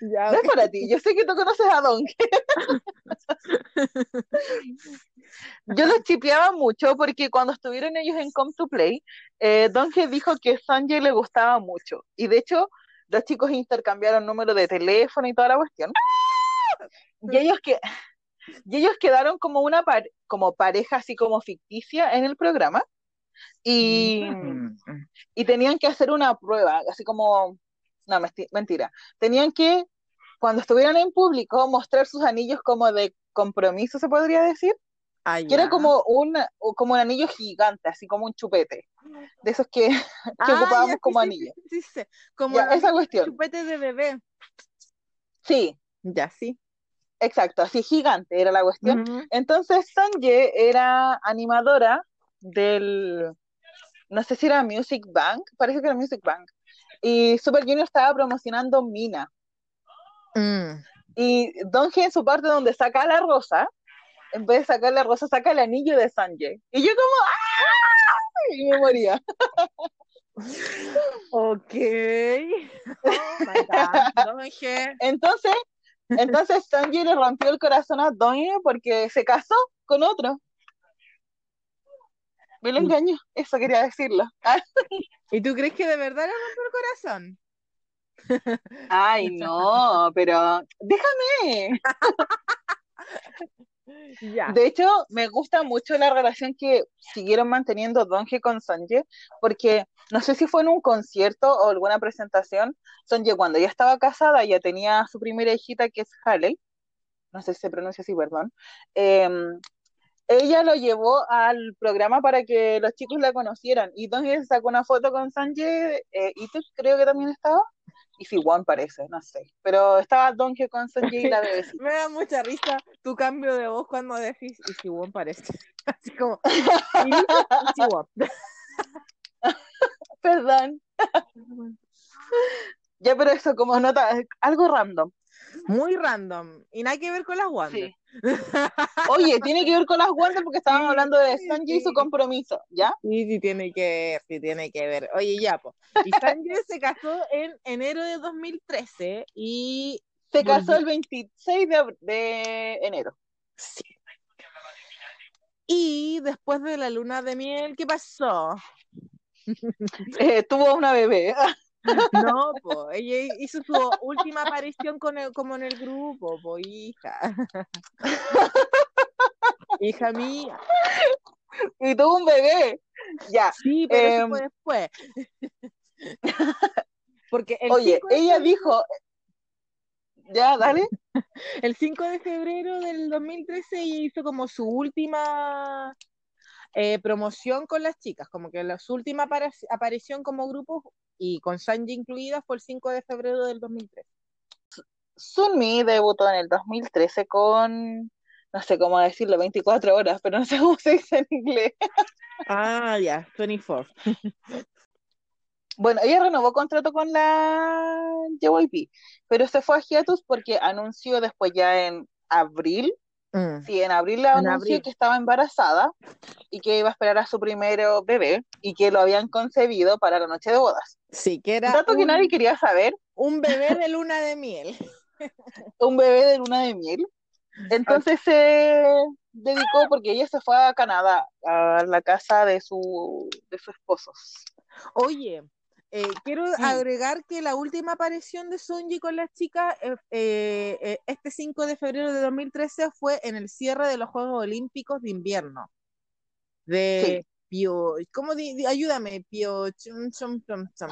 Ya, No es para ti, yo sé que tú conoces a Donge. Yo los chipeaba mucho porque cuando estuvieron ellos en Come to Play, eh, Donge dijo que Sanjay le gustaba mucho. Y de hecho, los chicos intercambiaron número de teléfono y toda la cuestión. Y ellos, que, y ellos quedaron como una par- como pareja así como ficticia en el programa. Y, Mm. y tenían que hacer una prueba, así como, no, mentira, tenían que, cuando estuvieran en público, mostrar sus anillos como de compromiso, se podría decir, Ah, que era como un, como un anillo gigante, así como un chupete, de esos que, que Ah, ya, ocupábamos sí, como sí, anillo. sí. Como Ya, esa cuestión. chupetes de bebé. Sí, Ya, sí. exacto, así gigante era la cuestión. Entonces, Sanje era animadora del, no sé si era Music Bank, parece que era Music Bank. Y Super Junior estaba promocionando Mina. Mm. Y Donge en su parte donde saca la rosa, en vez de sacar la rosa, saca el anillo de Sanjay. Y yo como ¡ah! Y me moría. Ok. Oh my God. Donge. Entonces, entonces Sanji le rompió el corazón a Doña porque se casó con otro. Me lo engañó, eso quería decirlo. ¿Y tú crees que de verdad le rompió el corazón? Ay, no, pero déjame. Ya. De hecho, me gusta mucho la relación que siguieron manteniendo Donge con Sonje, porque no sé si fue en un concierto o alguna presentación, Sonje cuando ya estaba casada, ya tenía a su primera hijita que es Haley, no sé si se pronuncia así, perdón, em, ella lo llevó al programa para que los chicos la conocieran, y se sacó una foto con eh, y tú creo que también estaba, y si One parece, no sé, pero estaba Donge con Sonje y la bebecita. Me da mucha risa tu cambio de voz cuando decís y si Won parece. Así como y Won. Perdón. Ya, pero eso como nota, algo random. Muy random. Y nada que ver con las. Sí. Oye, tiene que ver con las Wander porque estaban Sí, hablando de Sanji y su compromiso, ¿ya? Sí, sí tiene que ver, sí tiene que ver. Oye, ya, pues. Y Sanjay se casó en enero de 2013 y Se casó el 26 de, ab- de enero. sí. Y después de la luna de miel, ¿qué pasó? Eh, tuvo una bebé. No, pues, ella hizo su última aparición con el- como en el grupo, pues, hija. Hija mía. Y tuvo un bebé. Ya. Sí, pero eso fue después. Porque el Oye, 5 de ella febrero- dijo. Ya, dale. el 5 de febrero del 2013 ella hizo como su última eh, promoción con las chicas, como que la, su última apari- aparición como grupo y con Sanji incluida fue el 5 de febrero del 2013. Sunmi debutó en el 2013 con. No sé cómo decirlo, 24 horas, pero no sé cómo se dice en inglés. Ah, ya, 24. Bueno, ella renovó contrato con la JYP, pero se fue a hiatus porque anunció después ya en abril, Mm. sí, en abril le En anunció abril. que estaba embarazada y que iba a esperar a su primer bebé y que lo habían concebido para la noche de bodas. Sí, que Un era dato que nadie quería saber, un bebé de luna de miel. un bebé de luna de miel. Entonces se dedicó porque ella se fue a Canadá, a la casa de su, de su esposo. Oye, eh, quiero agregar que la última aparición de Sonji con las chicas eh, eh, este 5 de febrero de 2013 fue en el cierre de los Juegos Olímpicos de Invierno. De Pio, ¿cómo di- di- ayúdame? Pio, chum, chum, chum.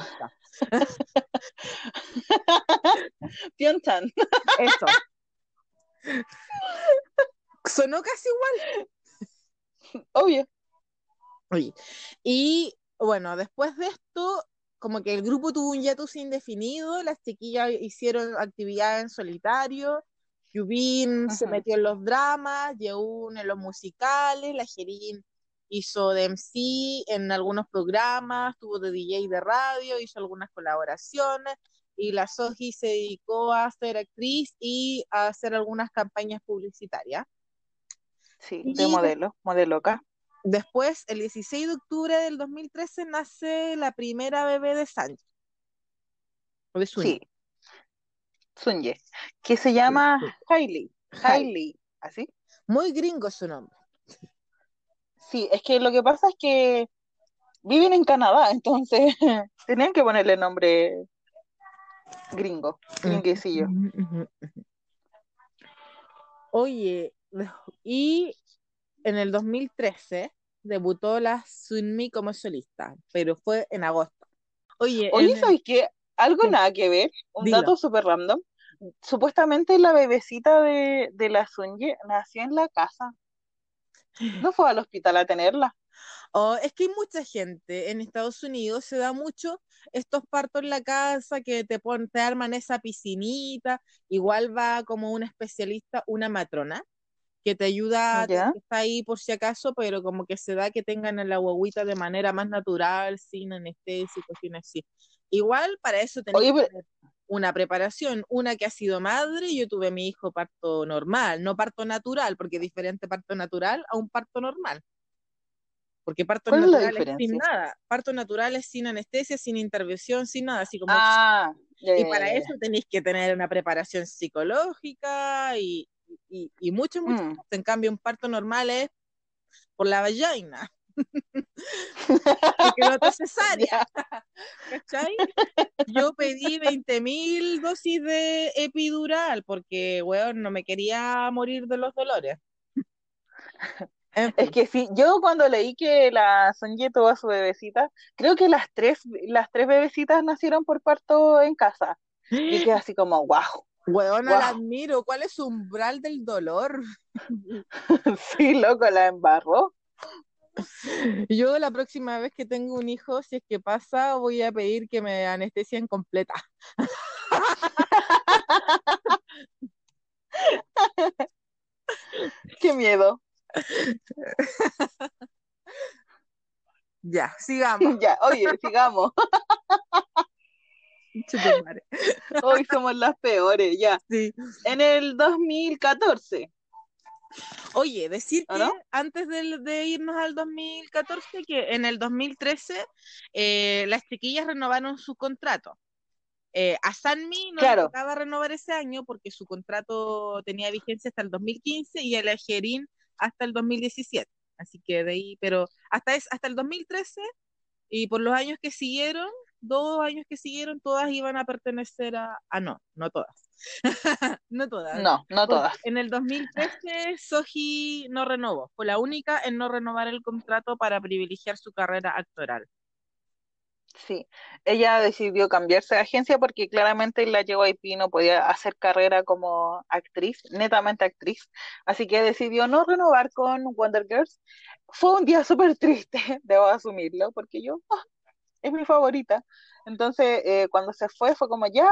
Pyeongchang. Eso. Sonó casi igual. Obvio. Oye, y bueno, después de esto, como que el grupo tuvo un hiatus indefinido, las chiquillas hicieron actividades en solitario, Yubin se metió en los dramas, Yeun en los musicales, la Jerin hizo de MC en algunos programas, tuvo de DJ de radio, hizo algunas colaboraciones, y la Soji se dedicó a ser actriz y a hacer algunas campañas publicitarias. Sí, Y de de- modelo, modeloca. Después, el 16 de octubre del 2013, nace la primera bebé de Sanji. De Sunny. Sí. Sunye, que se llama Hailey. Hailey, ¿así? Muy gringo su nombre. Sí, es que lo que pasa es que viven en Canadá, entonces tenían que ponerle nombre gringo, gringuecillo. Oye, y en el 2013 debutó la Sunmi como solista, pero fue en agosto. Oye, Oye, el- ¿sabes qué? Algo nada que ver, un Dilo. dato súper random. Supuestamente la bebecita de, de la Sunye nació en la casa. No fue al hospital a tenerla. Oh, es que hay mucha gente en Estados Unidos, se da mucho estos partos en la casa que te, pon- te arman esa piscinita, igual va como una especialista, una matrona, que te ayuda, Ya. que está ahí por si acaso, pero como que se da que tengan a la guagüita de manera más natural, sin anestesia y cuestiones así. Igual para eso que pero- tener una preparación, una que ha sido madre, yo tuve a mi hijo parto normal, no parto natural, porque es diferente parto natural a un parto normal. Porque parto ¿Cuál es natural es sin nada. Parto natural es sin anestesia, sin intervención, sin nada. Así como Ah, ya, y para ya. eso tenéis que tener una preparación psicológica y, y, y mucho. Mm. En cambio, un parto normal es por la vagina. que quedó cesárea. ¿Cachai? Yo pedí 20.000 dosis de epidural porque, weón, no me quería morir de los dolores. Es que sí, yo cuando leí que la Sonye tuvo a su bebecita, creo que las tres, las tres bebecitas nacieron por parto en casa. Y quedé así como, wow. Weona, la Wow. admiro. ¿Cuál es su umbral del dolor? Sí, loco, la embarró. Yo la próxima vez que tengo un hijo, si es que pasa, voy a pedir que me anestesien completa. Qué miedo. Ya, sigamos. Ya, oye, sigamos. Hoy somos las peores, ya. Sí. En el 2014, Oye, decir ¿O que no? antes del- de, irnos al 2014, que en el 2013 eh, las chiquillas renovaron su contrato. Eh, a Sanmi no Claro. le tocaba renovar ese año porque su contrato tenía vigencia hasta el 2015 y a la Gerin hasta el 2017. Así que de ahí, pero hasta, es, hasta el 2013 y por los años que siguieron, dos años que siguieron, todas iban a pertenecer a... Ah, no, no todas. no todas. no, no todas. En el 2013, Soji no renovó. Fue la única en no renovar el contrato para privilegiar su carrera actoral. Sí, ella decidió cambiarse de agencia porque claramente la JYP no podía hacer carrera como actriz, netamente actriz, así que decidió no renovar con Wonder Girls. Fue un día súper triste, debo asumirlo, porque yo, ah, es mi favorita. Entonces, eh, cuando se fue, fue como ya,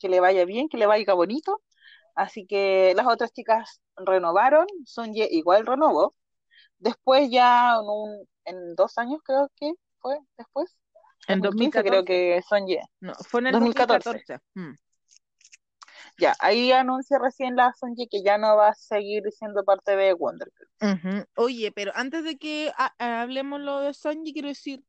que le vaya bien, que le vaya bonito. Así que las otras chicas renovaron, Sonye igual renovó. Después ya en, un- en dos años creo que fue después. En 2015 2014. creo que Sonye. No, fue en el 2014. 2014. Mm. Ya, ahí anuncia recién la Sonye que ya no va a seguir siendo parte de Wonder. Oye, pero antes de que ha- hablemos lo de Sanji, quiero decir,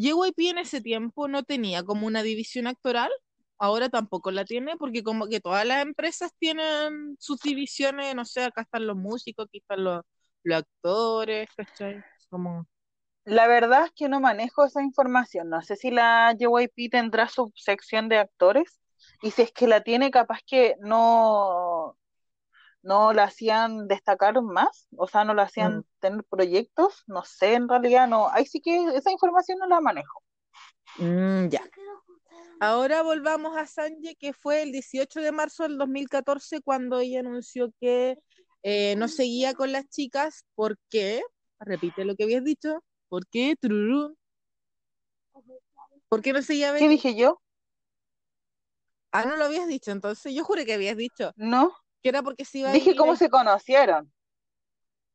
JYP en ese tiempo no tenía como una división actoral, ahora tampoco la tiene, porque como que todas las empresas tienen sus divisiones, no sé, acá están los músicos, aquí están los, actores, ¿cachai? Como... La verdad es que no manejo esa información. No sé si la JYP tendrá su sección de actores y si es que la tiene, capaz que no, no la hacían destacar más, o sea, no la hacían Mm. tener proyectos. No sé, en realidad no. Ahí sí que esa información no la manejo. Mm, ya. Ahora volvamos a Sanji, que fue el 18 de marzo del 2014 cuando ella anunció que eh, no seguía con las chicas. ¿Por qué? Repite lo que habías dicho. ¿Por qué? Tururú. ¿Por qué no seguía ¿Qué dije yo? Ah, no lo habías dicho, entonces yo juré que habías dicho No, que era porque se iba a dije cómo ahí. se conocieron.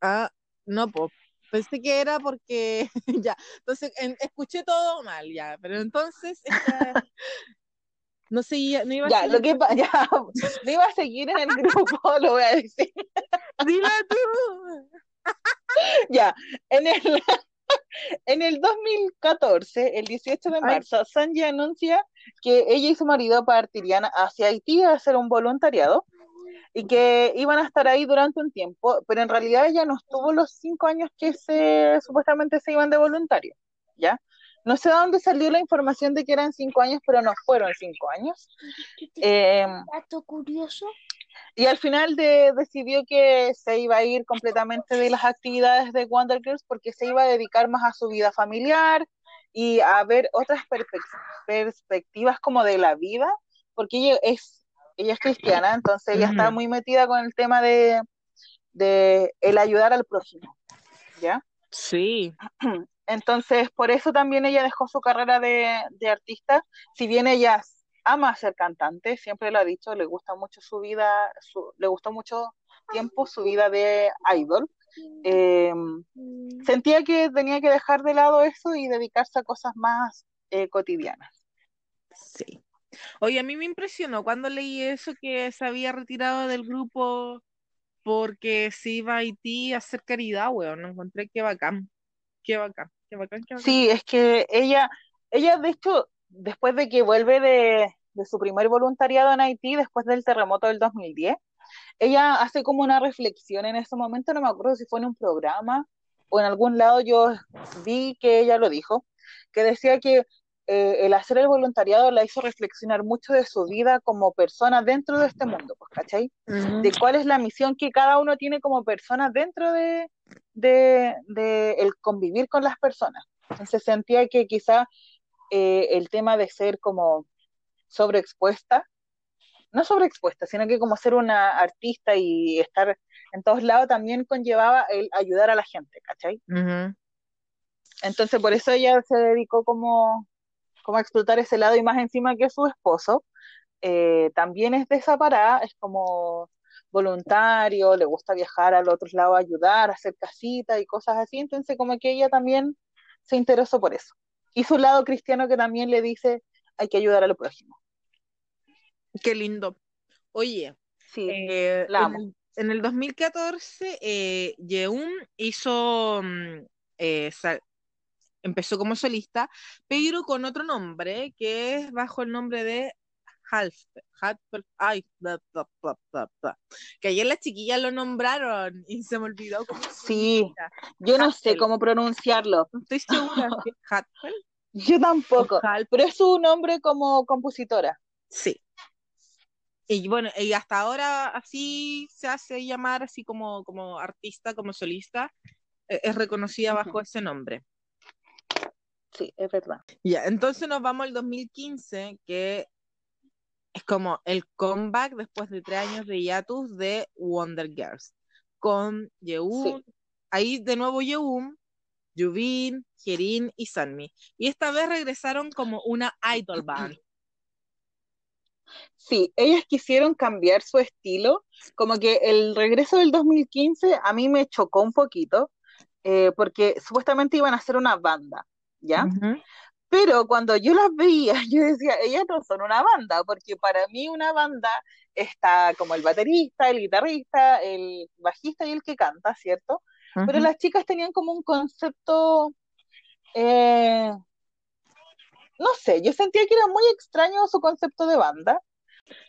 Ah, no, pues pensé que era porque ya, entonces en- escuché todo mal ya, pero entonces esta- no seguía, no iba a Ya, seguir lo que ya, no iba a seguir en el grupo, lo voy a decir. Dila tú. Ya, en el, en el 2014, el 18 de marzo, Sanji anuncia que ella y su marido partirían hacia Haití a hacer un voluntariado y que iban a estar ahí durante un tiempo, pero en realidad ella no estuvo los cinco años que se supuestamente se iban de voluntario, ¿ya? No sé de dónde salió la información de que eran cinco años, pero no fueron cinco años. Eh, Dato curioso. y al final de- decidió que se iba a ir completamente de las actividades de Wonder Girls porque se iba a dedicar más a su vida familiar y a ver otras perspectivas como de la vida, porque ella es, ella es cristiana, entonces ella está muy metida con el tema de, de el ayudar al prójimo, ¿ya? Sí, Entonces, por eso también ella dejó su carrera de, de artista, si bien ella ama ser cantante, siempre lo ha dicho, le gusta mucho su vida, su- le gustó mucho tiempo su vida de idol. Eh, sentía que tenía que dejar de lado eso y dedicarse a cosas más eh, cotidianas. sí. Oye, a mí me impresionó cuando leí eso que se había retirado del grupo porque se iba a Haití a hacer caridad, weón. Encontré que bacán, qué bacán. Qué bacán, qué bacán. Sí, es que ella, ella de hecho, después de que vuelve de, de su primer voluntariado en Haití, después del terremoto del 2010, ella hace como una reflexión en ese momento, no me acuerdo si fue en un programa o en algún lado yo vi que ella lo dijo, que decía que eh, el hacer el voluntariado la hizo reflexionar mucho de su vida como persona dentro de este mundo, pues, ¿cachai? De cuál es la misión que cada uno tiene como persona dentro de, de, de el convivir con las personas. Entonces sentía que quizá eh, el tema de ser como sobreexpuesta, no sobreexpuesta, sino que como ser una artista y estar en todos lados también conllevaba el ayudar a la gente, ¿cachai? Entonces por eso ella se dedicó como, como a explotar ese lado y más encima que su esposo eh, también es de esa parada, es como voluntario, le gusta viajar al otro lado a ayudar, a hacer casitas y cosas así, entonces como que ella también se interesó por eso. Y su lado cristiano que también le dice hay que ayudar a lo prójimo. Qué lindo. Oye, Sí, eh, la en amo. el, en el 2014, eh, Yeun hizo, mm, eh, empezó como solista, pero con otro nombre, que es bajo el nombre de Half, Half- ay, bla, bla, bla, bla, bla. que ayer las chiquillas lo nombraron y se me olvidó cómo Sí, yo no sé cómo pronunciarlo, estoy segura Haspel yo tampoco, pero es su nombre como compositora. Sí. Y bueno, y hasta ahora así se hace llamar, así como, como artista, como solista, eh, es reconocida bajo ese nombre. Sí, es verdad. Ya, entonces nos vamos al 2015, que es como el comeback después de tres años de hiatus de Wonder Girls, con Yeun, Sí. ahí de nuevo Yeun, Yubin, Jerin y Sunmi. Y esta vez regresaron como una idol band. Sí, ellas quisieron cambiar su estilo, como que el regreso del 2015 a mí me chocó un poquito, eh, porque supuestamente iban a ser una banda, ¿ya? Pero cuando yo las veía, yo decía, ellas no son una banda, porque para mí una banda está como el baterista, el guitarrista, el bajista y el que canta, ¿cierto? Pero las chicas tenían como un concepto, eh, no sé, yo sentía que era muy extraño su concepto de banda,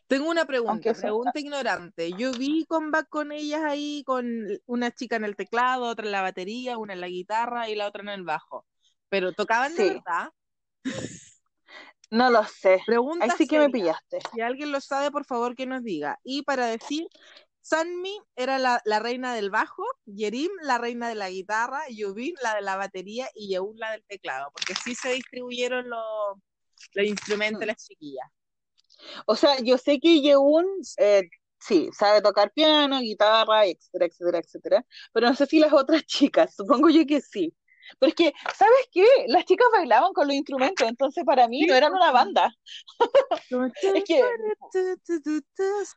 Tengo una pregunta, pregunta ignorante. Yo vi comeback con ellas ahí, con una chica en el teclado, otra en la batería, una en la guitarra y la otra en el bajo. Pero tocaban de sí, verdad. no lo sé, ahí Pregunta sí que me pillaste. Si alguien lo sabe, por favor que nos diga. Y para decir, Sunmi era la, la reina del bajo, Yerim la reina de la guitarra, Yubin la de la batería y Yeun la del teclado, porque así se distribuyeron los, los instrumentos de Mm. las chiquillas. O sea, yo sé que Yeun, eh, sí, sabe tocar piano, guitarra, etcétera, etcétera, etcétera, pero no sé si las otras chicas, supongo yo que sí. Pero es que, ¿sabes qué? Las chicas bailaban con los instrumentos, entonces para mí no eran una banda. Es que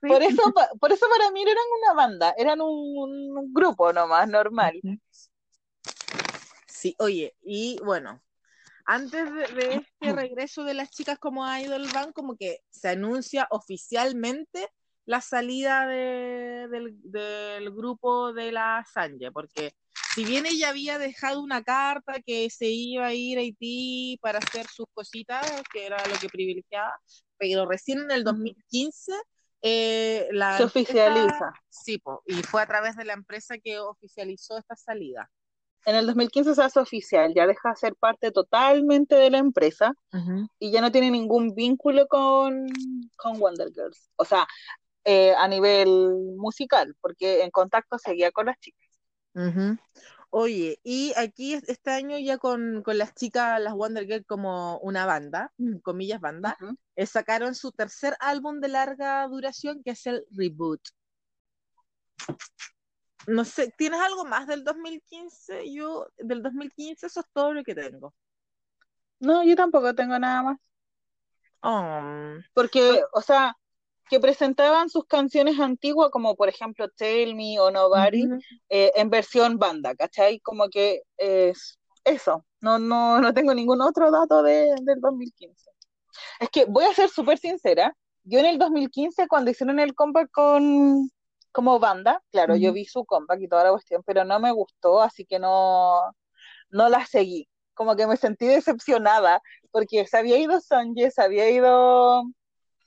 por eso, por eso para mí no eran una banda, eran un, un grupo nomás, normal. Sí, oye, y bueno, antes de, de este regreso de las chicas como Idol Band, como que se anuncia oficialmente la salida de- del, del grupo de la Sanje, porque si bien ella había dejado una carta que se iba a ir a Haití para hacer sus cositas, que era lo que privilegiaba, pero recién en el Ujú. 2015 eh, la Se empresa, oficializa. sí, po, y fue a través de la empresa que oficializó esta salida. En el 2015 se hace oficial, ya deja de ser parte totalmente de la empresa y ya no tiene ningún vínculo con, con Wonder Girls. O sea, eh, a nivel musical, porque en contacto seguía con las chicas. Oye, y aquí es- este año ya con, con las chicas, las Wonder Girls como una banda, mm, comillas banda, eh, sacaron su tercer álbum de larga duración que es el Reboot. No sé, ¿tienes algo más del 2015? Yo, del 2015 eso es todo lo que tengo. No, yo tampoco tengo nada más. Oh, Porque, o sea, que presentaban sus canciones antiguas, como por ejemplo Tell Me o Nobody, ujú. eh, en versión banda, ¿cachai? Como que es eso. No, no, no tengo ningún otro dato de, del 2015. Es que voy a ser súper sincera. Yo en el 2015, cuando hicieron el comeback con, como banda, claro, yo Ujú. vi su comeback y toda la cuestión, pero no me gustó, así que no, no la seguí. como que me sentí decepcionada, porque se había ido Sonje, se había ido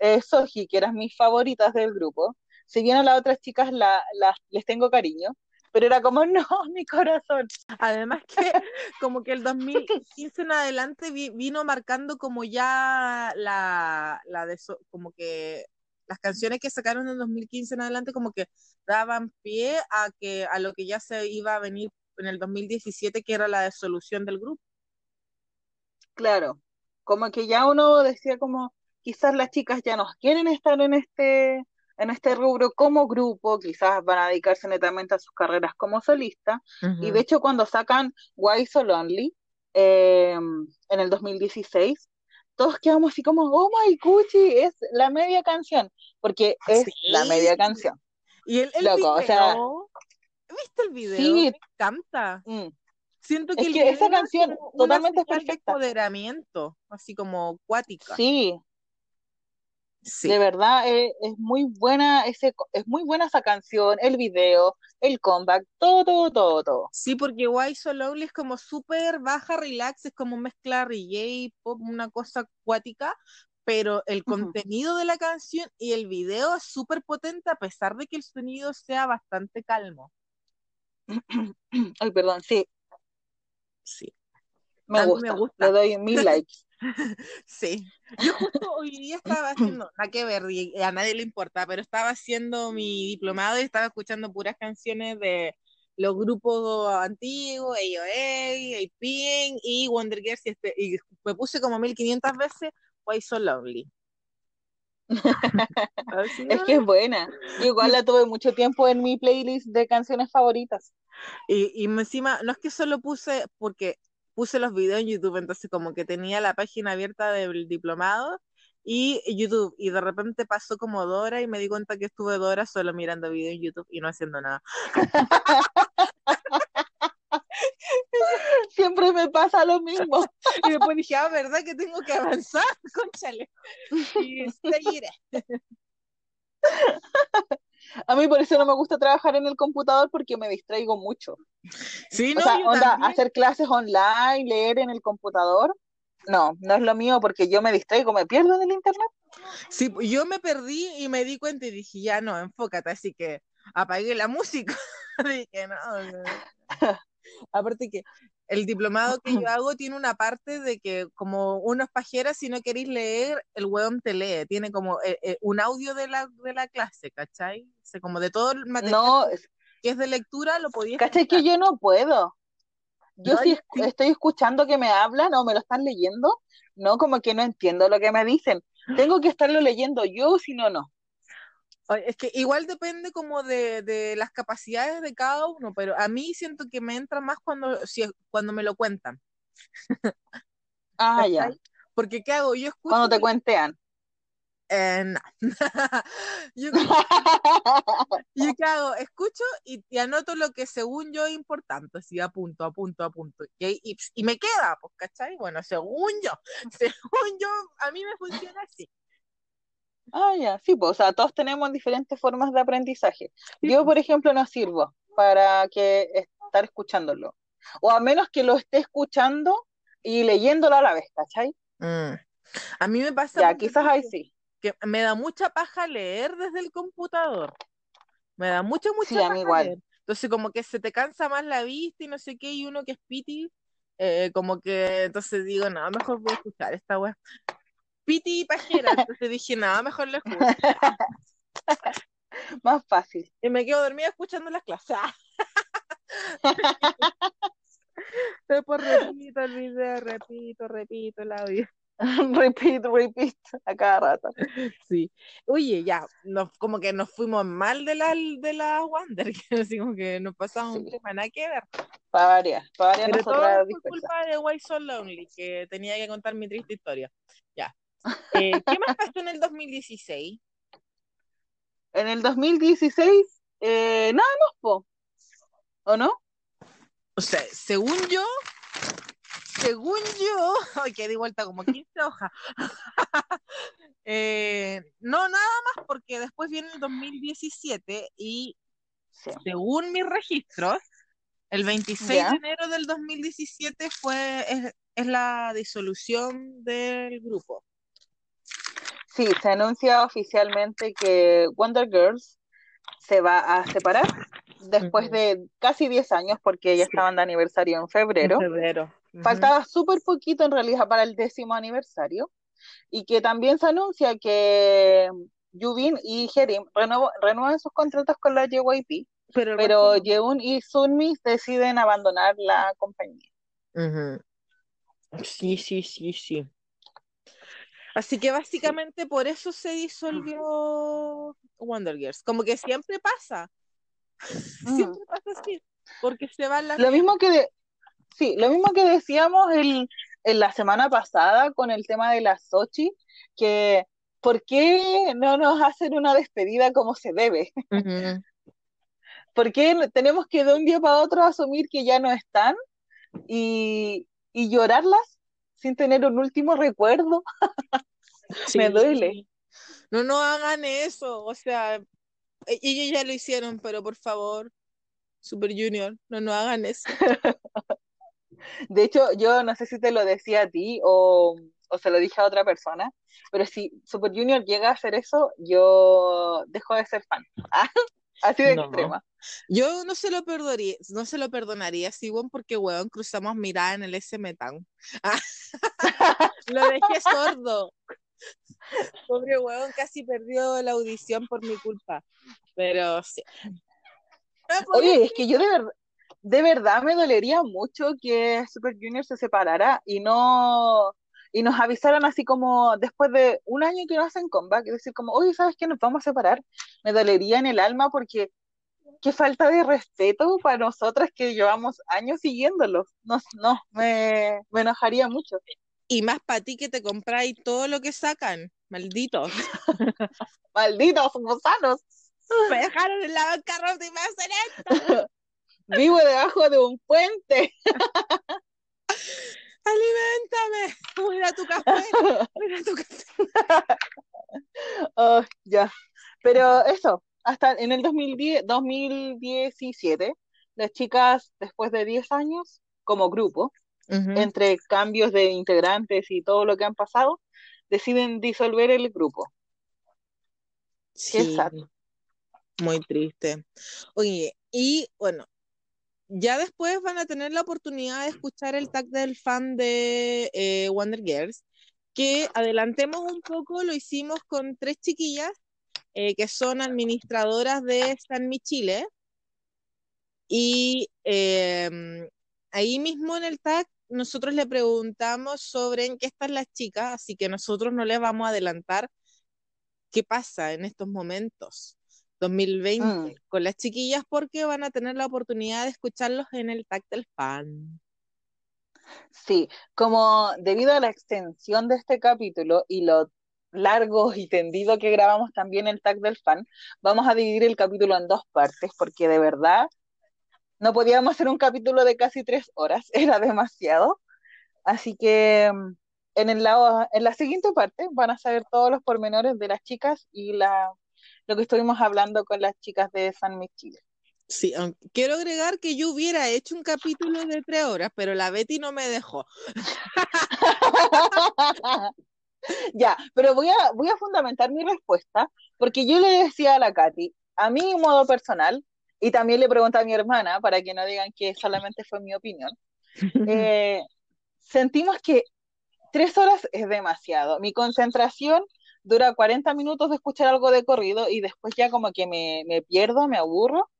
eh, Soji, que eran mis favoritas del grupo. Si bien a las otras chicas la, las- les tengo cariño, pero era como, no, mi corazón. Además que como que el 2015 en adelante vi- vino marcando como ya la, la de so- como que las canciones que sacaron en 2015 en adelante como que daban pie a que a lo que ya se iba a venir en el 2017 que era la disolución del grupo. Claro, como que ya uno decía como, quizás las chicas ya no quieren estar en este, en este rubro como grupo, quizás van a dedicarse netamente a sus carreras como solistas. Y de hecho, cuando sacan Why So Lonely eh, en el 2016, todos quedamos así como, oh my Gucci, es la media canción, porque es la media canción. Y el, el Loco, o video, sea, ¿viste el video? sí. Me encanta. Mm. Siento que Es que esa canción totalmente de perfecta. empoderamiento, así como cuática. Sí, Sí. de verdad eh, es muy buena ese, es muy buena esa canción, el video, el comeback, todo, todo, todo, todo. Sí, porque Why So Lonely es como súper baja, relax, es como mezcla reggae, pop, una cosa acuática, pero el contenido de la canción y el video es súper potente a pesar de que el sonido sea bastante calmo. Ay, perdón, sí, Sí, me A mí gusta, me gusta. le doy mil likes. sí. Yo justo hoy día estaba haciendo, nada que ver, y a nadie le importa, pero estaba haciendo mi diplomado y estaba escuchando puras canciones de los grupos antiguos, AOA, A-Pink y Wonder Girls, y, este, y me puse como 1500 veces Why So Lonely. Así, Es que es buena. Yo igual la tuve mucho tiempo en mi playlist de canciones favoritas. Y, y encima, no es que solo puse, porque puse los videos en YouTube, entonces como que tenía la página abierta del diplomado y YouTube, y de repente pasó como dos horas y me di cuenta que estuve dos horas solo mirando videos en YouTube y no haciendo nada. Siempre me pasa lo mismo. Y después dije, ah, ¿verdad que tengo que avanzar? Conchale. Y seguiré. A mí por eso no me gusta trabajar en el computador porque me distraigo mucho. Sí, O no, sea, onda, también. hacer clases online, leer en el computador, no, no es lo mío porque yo me distraigo, me pierdo en el internet. Sí, pues, yo me perdí y me di cuenta y dije, ya no, enfócate, así que apagué la música. dije, no. no. Aparte que el diplomado que yo hago tiene una parte de que como uno es pajera, si no queréis leer, el weón te lee. Tiene como eh, eh, un audio de la, de la clase, ¿cachai? O sea, como de todo el material No, que es de lectura, lo podías ¿cachai que yo no puedo? Yo No, si sí. estoy escuchando que me hablan o me lo están leyendo, no, como que no entiendo lo que me dicen. Tengo que estarlo leyendo yo, si no, no. Es que igual depende como de, de las capacidades de cada uno, pero a mí siento que me entra más cuando, si, cuando me lo cuentan. Ah, ya. Porque ¿qué hago? Yo escucho... Cuando te cuentean. Eh, no. yo, yo qué hago? Escucho y, y anoto lo que según yo es importante, así a punto, a punto, a punto. Y, y, y me queda, pues, ¿cachai? Bueno, según yo, según yo, a mí me funciona así. Ah, ya, sí, pues, o sea, todos tenemos diferentes formas de aprendizaje. Yo, pues. por ejemplo, no sirvo para que estar escuchándolo. O a menos que lo esté escuchando y leyéndolo a la vez, ¿cachai? Mm. A mí me pasa Ya, quizás ahí sí. que me da mucha paja leer desde el computador. Me da mucha, mucha Sí, a mí paja igual. leer. Entonces, como que se te cansa más la vista y no sé qué, y uno que es piti, eh, como que entonces digo, no, mejor voy a escuchar esta wea. Piti y pajera, entonces dije, no, mejor lo escucho. Más fácil. Y me quedo dormida escuchando las clases. Después repito el video, repito, repito el audio. Repeat, repeat, a cada rato. Sí. Oye, ya, nos, como que nos fuimos mal de la, de la Wander, que así como que nos pasamos un Sí. tema, nada que ver. Para variar, para variar Pero todo fue culpa de Why So Lonely, que tenía que contar mi triste historia. Ya. Eh, ¿qué más pasó en el 2016? En el 2016, eh, nada más, po. ¿O no? O sea, según yo, según yo, ay, que di vuelta como 15 hojas. Eh, no, nada más, porque después viene el 2017 y Sí. según mis registros, el 26 Ya. de enero del 2017 fue, es- es la disolución del grupo. Sí, se anuncia oficialmente que Wonder Girls se va a separar después de casi 10 años, porque ya estaban de aniversario en febrero. En febrero. Faltaba súper poquito en realidad para el décimo aniversario. Y que también se anuncia que Yubin y Jerim renuevo- renuevan sus contratos con la JYP, Pero, no. Yeun y Sunmi deciden abandonar la compañía. Ujú. Sí, sí, sí, sí. Así que básicamente por eso se disolvió Wonder Girls. Como que siempre pasa. Mm. Siempre pasa así. Porque se van las Lo mismo que de- sí, lo mismo que decíamos el, en la semana pasada con el tema de la Sochi, que ¿por qué no nos hacen una despedida como se debe? Ujú. ¿Por qué tenemos que de un día para otro asumir que ya no están y, y llorarlas sin tener un último recuerdo? Me Sí. duele. No, no hagan eso. O sea, e- ellos ya lo hicieron, pero por favor, Super Junior, no, no hagan eso. De hecho, yo no sé si te lo decía a ti o, o se lo dije a otra persona, pero si Super Junior llega a hacer eso, yo dejo de ser fan. Así de No. extrema. Yo no se lo perdonaría, no se lo perdonaría Siwon porque, weón, cruzamos mirada en el SM Town. Lo dejé sordo. Pobre weón, casi perdió la audición por mi culpa. Pero sí. Podía- Oye, es que yo de verdad, de verdad me dolería mucho que Super Junior se separara y no, y nos avisaran así como después de un año que no hacen comeback, es decir, como, oye, ¿sabes qué? Nos vamos a separar. Me dolería en el alma porque qué falta de respeto para nosotras que llevamos años siguiéndolos. No, no, me, me enojaría mucho. Y más para ti que te compráis todo lo que sacan. Malditos. Malditos gusanos. Me dejaron en la bancarrota y me hacen esto. Vivo debajo de un puente. Aliméntame. Voy a tu café. Voy a tu café. Oh, ya. Pero eso, hasta en el 2010, 2017, las chicas, después de 10 años, como grupo, entre cambios de integrantes y todo lo que han pasado, deciden disolver el grupo. Qué Sí, sad. muy triste. Oye, y bueno, ya después van a tener la oportunidad de escuchar el tag del fan de eh, Wonder Girls, que adelantemos un poco, lo hicimos con tres chiquillas eh, que son administradoras de San Chile. Y eh, ahí mismo en el tag nosotros le preguntamos sobre en qué están las chicas, así que nosotros no les vamos a adelantar qué pasa en estos momentos 2020 Mm. con las chiquillas porque van a tener la oportunidad de escucharlos en el del fan. Sí, como debido a la extensión de este capítulo y lo largo y tendido que grabamos también el tag del fan, vamos a dividir el capítulo en dos partes porque de verdad no podíamos hacer un capítulo de casi tres horas, era demasiado. Así que mm, en el lado, en la siguiente parte van a saber todos los pormenores de las chicas y la, lo que estuvimos hablando con las chicas de San Miguel Chile. Sí, quiero agregar que yo hubiera hecho un capítulo de tres horas, pero la Betty no me dejó. Ya, pero voy a, voy a fundamentar mi respuesta, porque yo le decía a la Katy, a en modo personal, y también le pregunté a mi hermana, para que no digan que solamente fue mi opinión, eh, sentimos que tres horas es demasiado. Mi concentración dura 40 minutos de escuchar algo de corrido y después ya como que me, me pierdo, me aburro.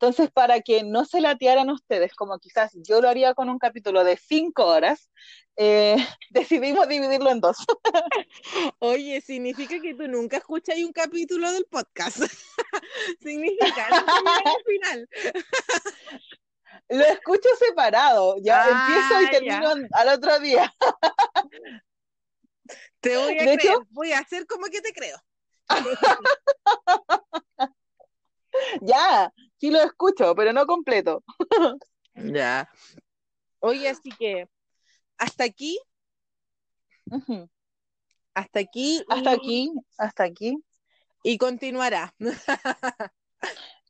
Entonces, para que no se latearan ustedes, como quizás yo lo haría con un capítulo de cinco horas, eh, decidimos dividirlo en dos. Oye, significa que tú nunca escuchas un capítulo del podcast. significa al final. Lo escucho separado, ya Ah, empiezo y termino al otro día. Te voy a De creer, hecho- voy a hacer como que te creo. Ya, sí lo escucho, pero no completo. Ya. Oye, así que hasta aquí, hasta aquí, Hasta y- aquí, hasta aquí. y continuará.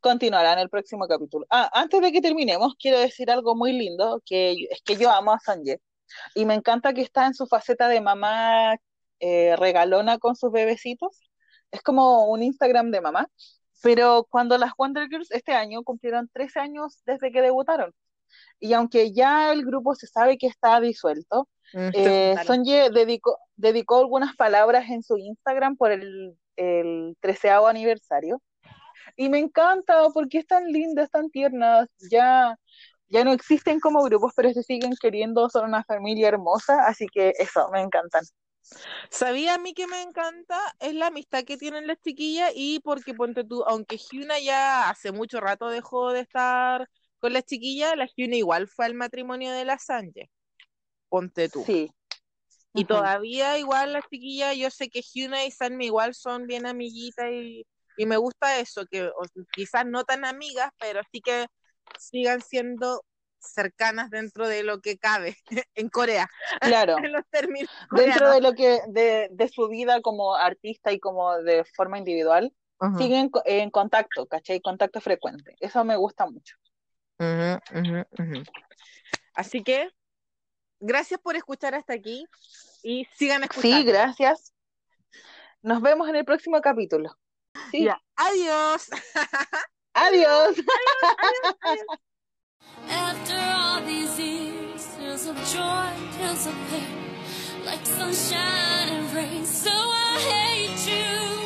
Continuará en el próximo capítulo. Ah, antes de que terminemos, quiero decir algo muy lindo, que es que yo amo a Sanje. Y me encanta que está en su faceta de mamá eh, regalona con sus bebecitos. Es como un Instagram de mamá. Pero cuando las Wonder Girls este año cumplieron 13 años desde que debutaron. Y aunque ya el grupo se sabe que está disuelto, eh, Sonye dedicó, dedicó algunas palabras en su Instagram por el, el 13 aniversario. Y me encanta porque es tan linda, es tan tierna. Ya, ya no existen como grupos, pero se siguen queriendo, son una familia hermosa. Así que eso, me encantan. ¿Sabía a mí que me encanta? Es la amistad que tienen las chiquillas y porque ponte tú, aunque Hyuna ya hace mucho rato dejó de estar con las chiquillas, la Hyuna igual fue al matrimonio de la Sánchez. Ponte tú. Sí. Y todavía igual las chiquillas, yo sé que Hyuna y Sanmi igual son bien amiguitas y, y me gusta eso, que o- quizás no tan amigas, pero sí que sigan siendo cercanas dentro de lo que cabe en Corea, Claro. en los términos Dentro de lo que, de, de su vida como artista y como de forma individual, siguen en contacto, ¿cachai? Contacto frecuente. Eso me gusta mucho. Así que, gracias por escuchar hasta aquí y sigan Sí, escuchando. gracias. Nos vemos en el próximo capítulo. Sí. Ya. Adiós. Adiós. After these years, there's a joy, there's a pain, like sunshine and rain. So I hate you,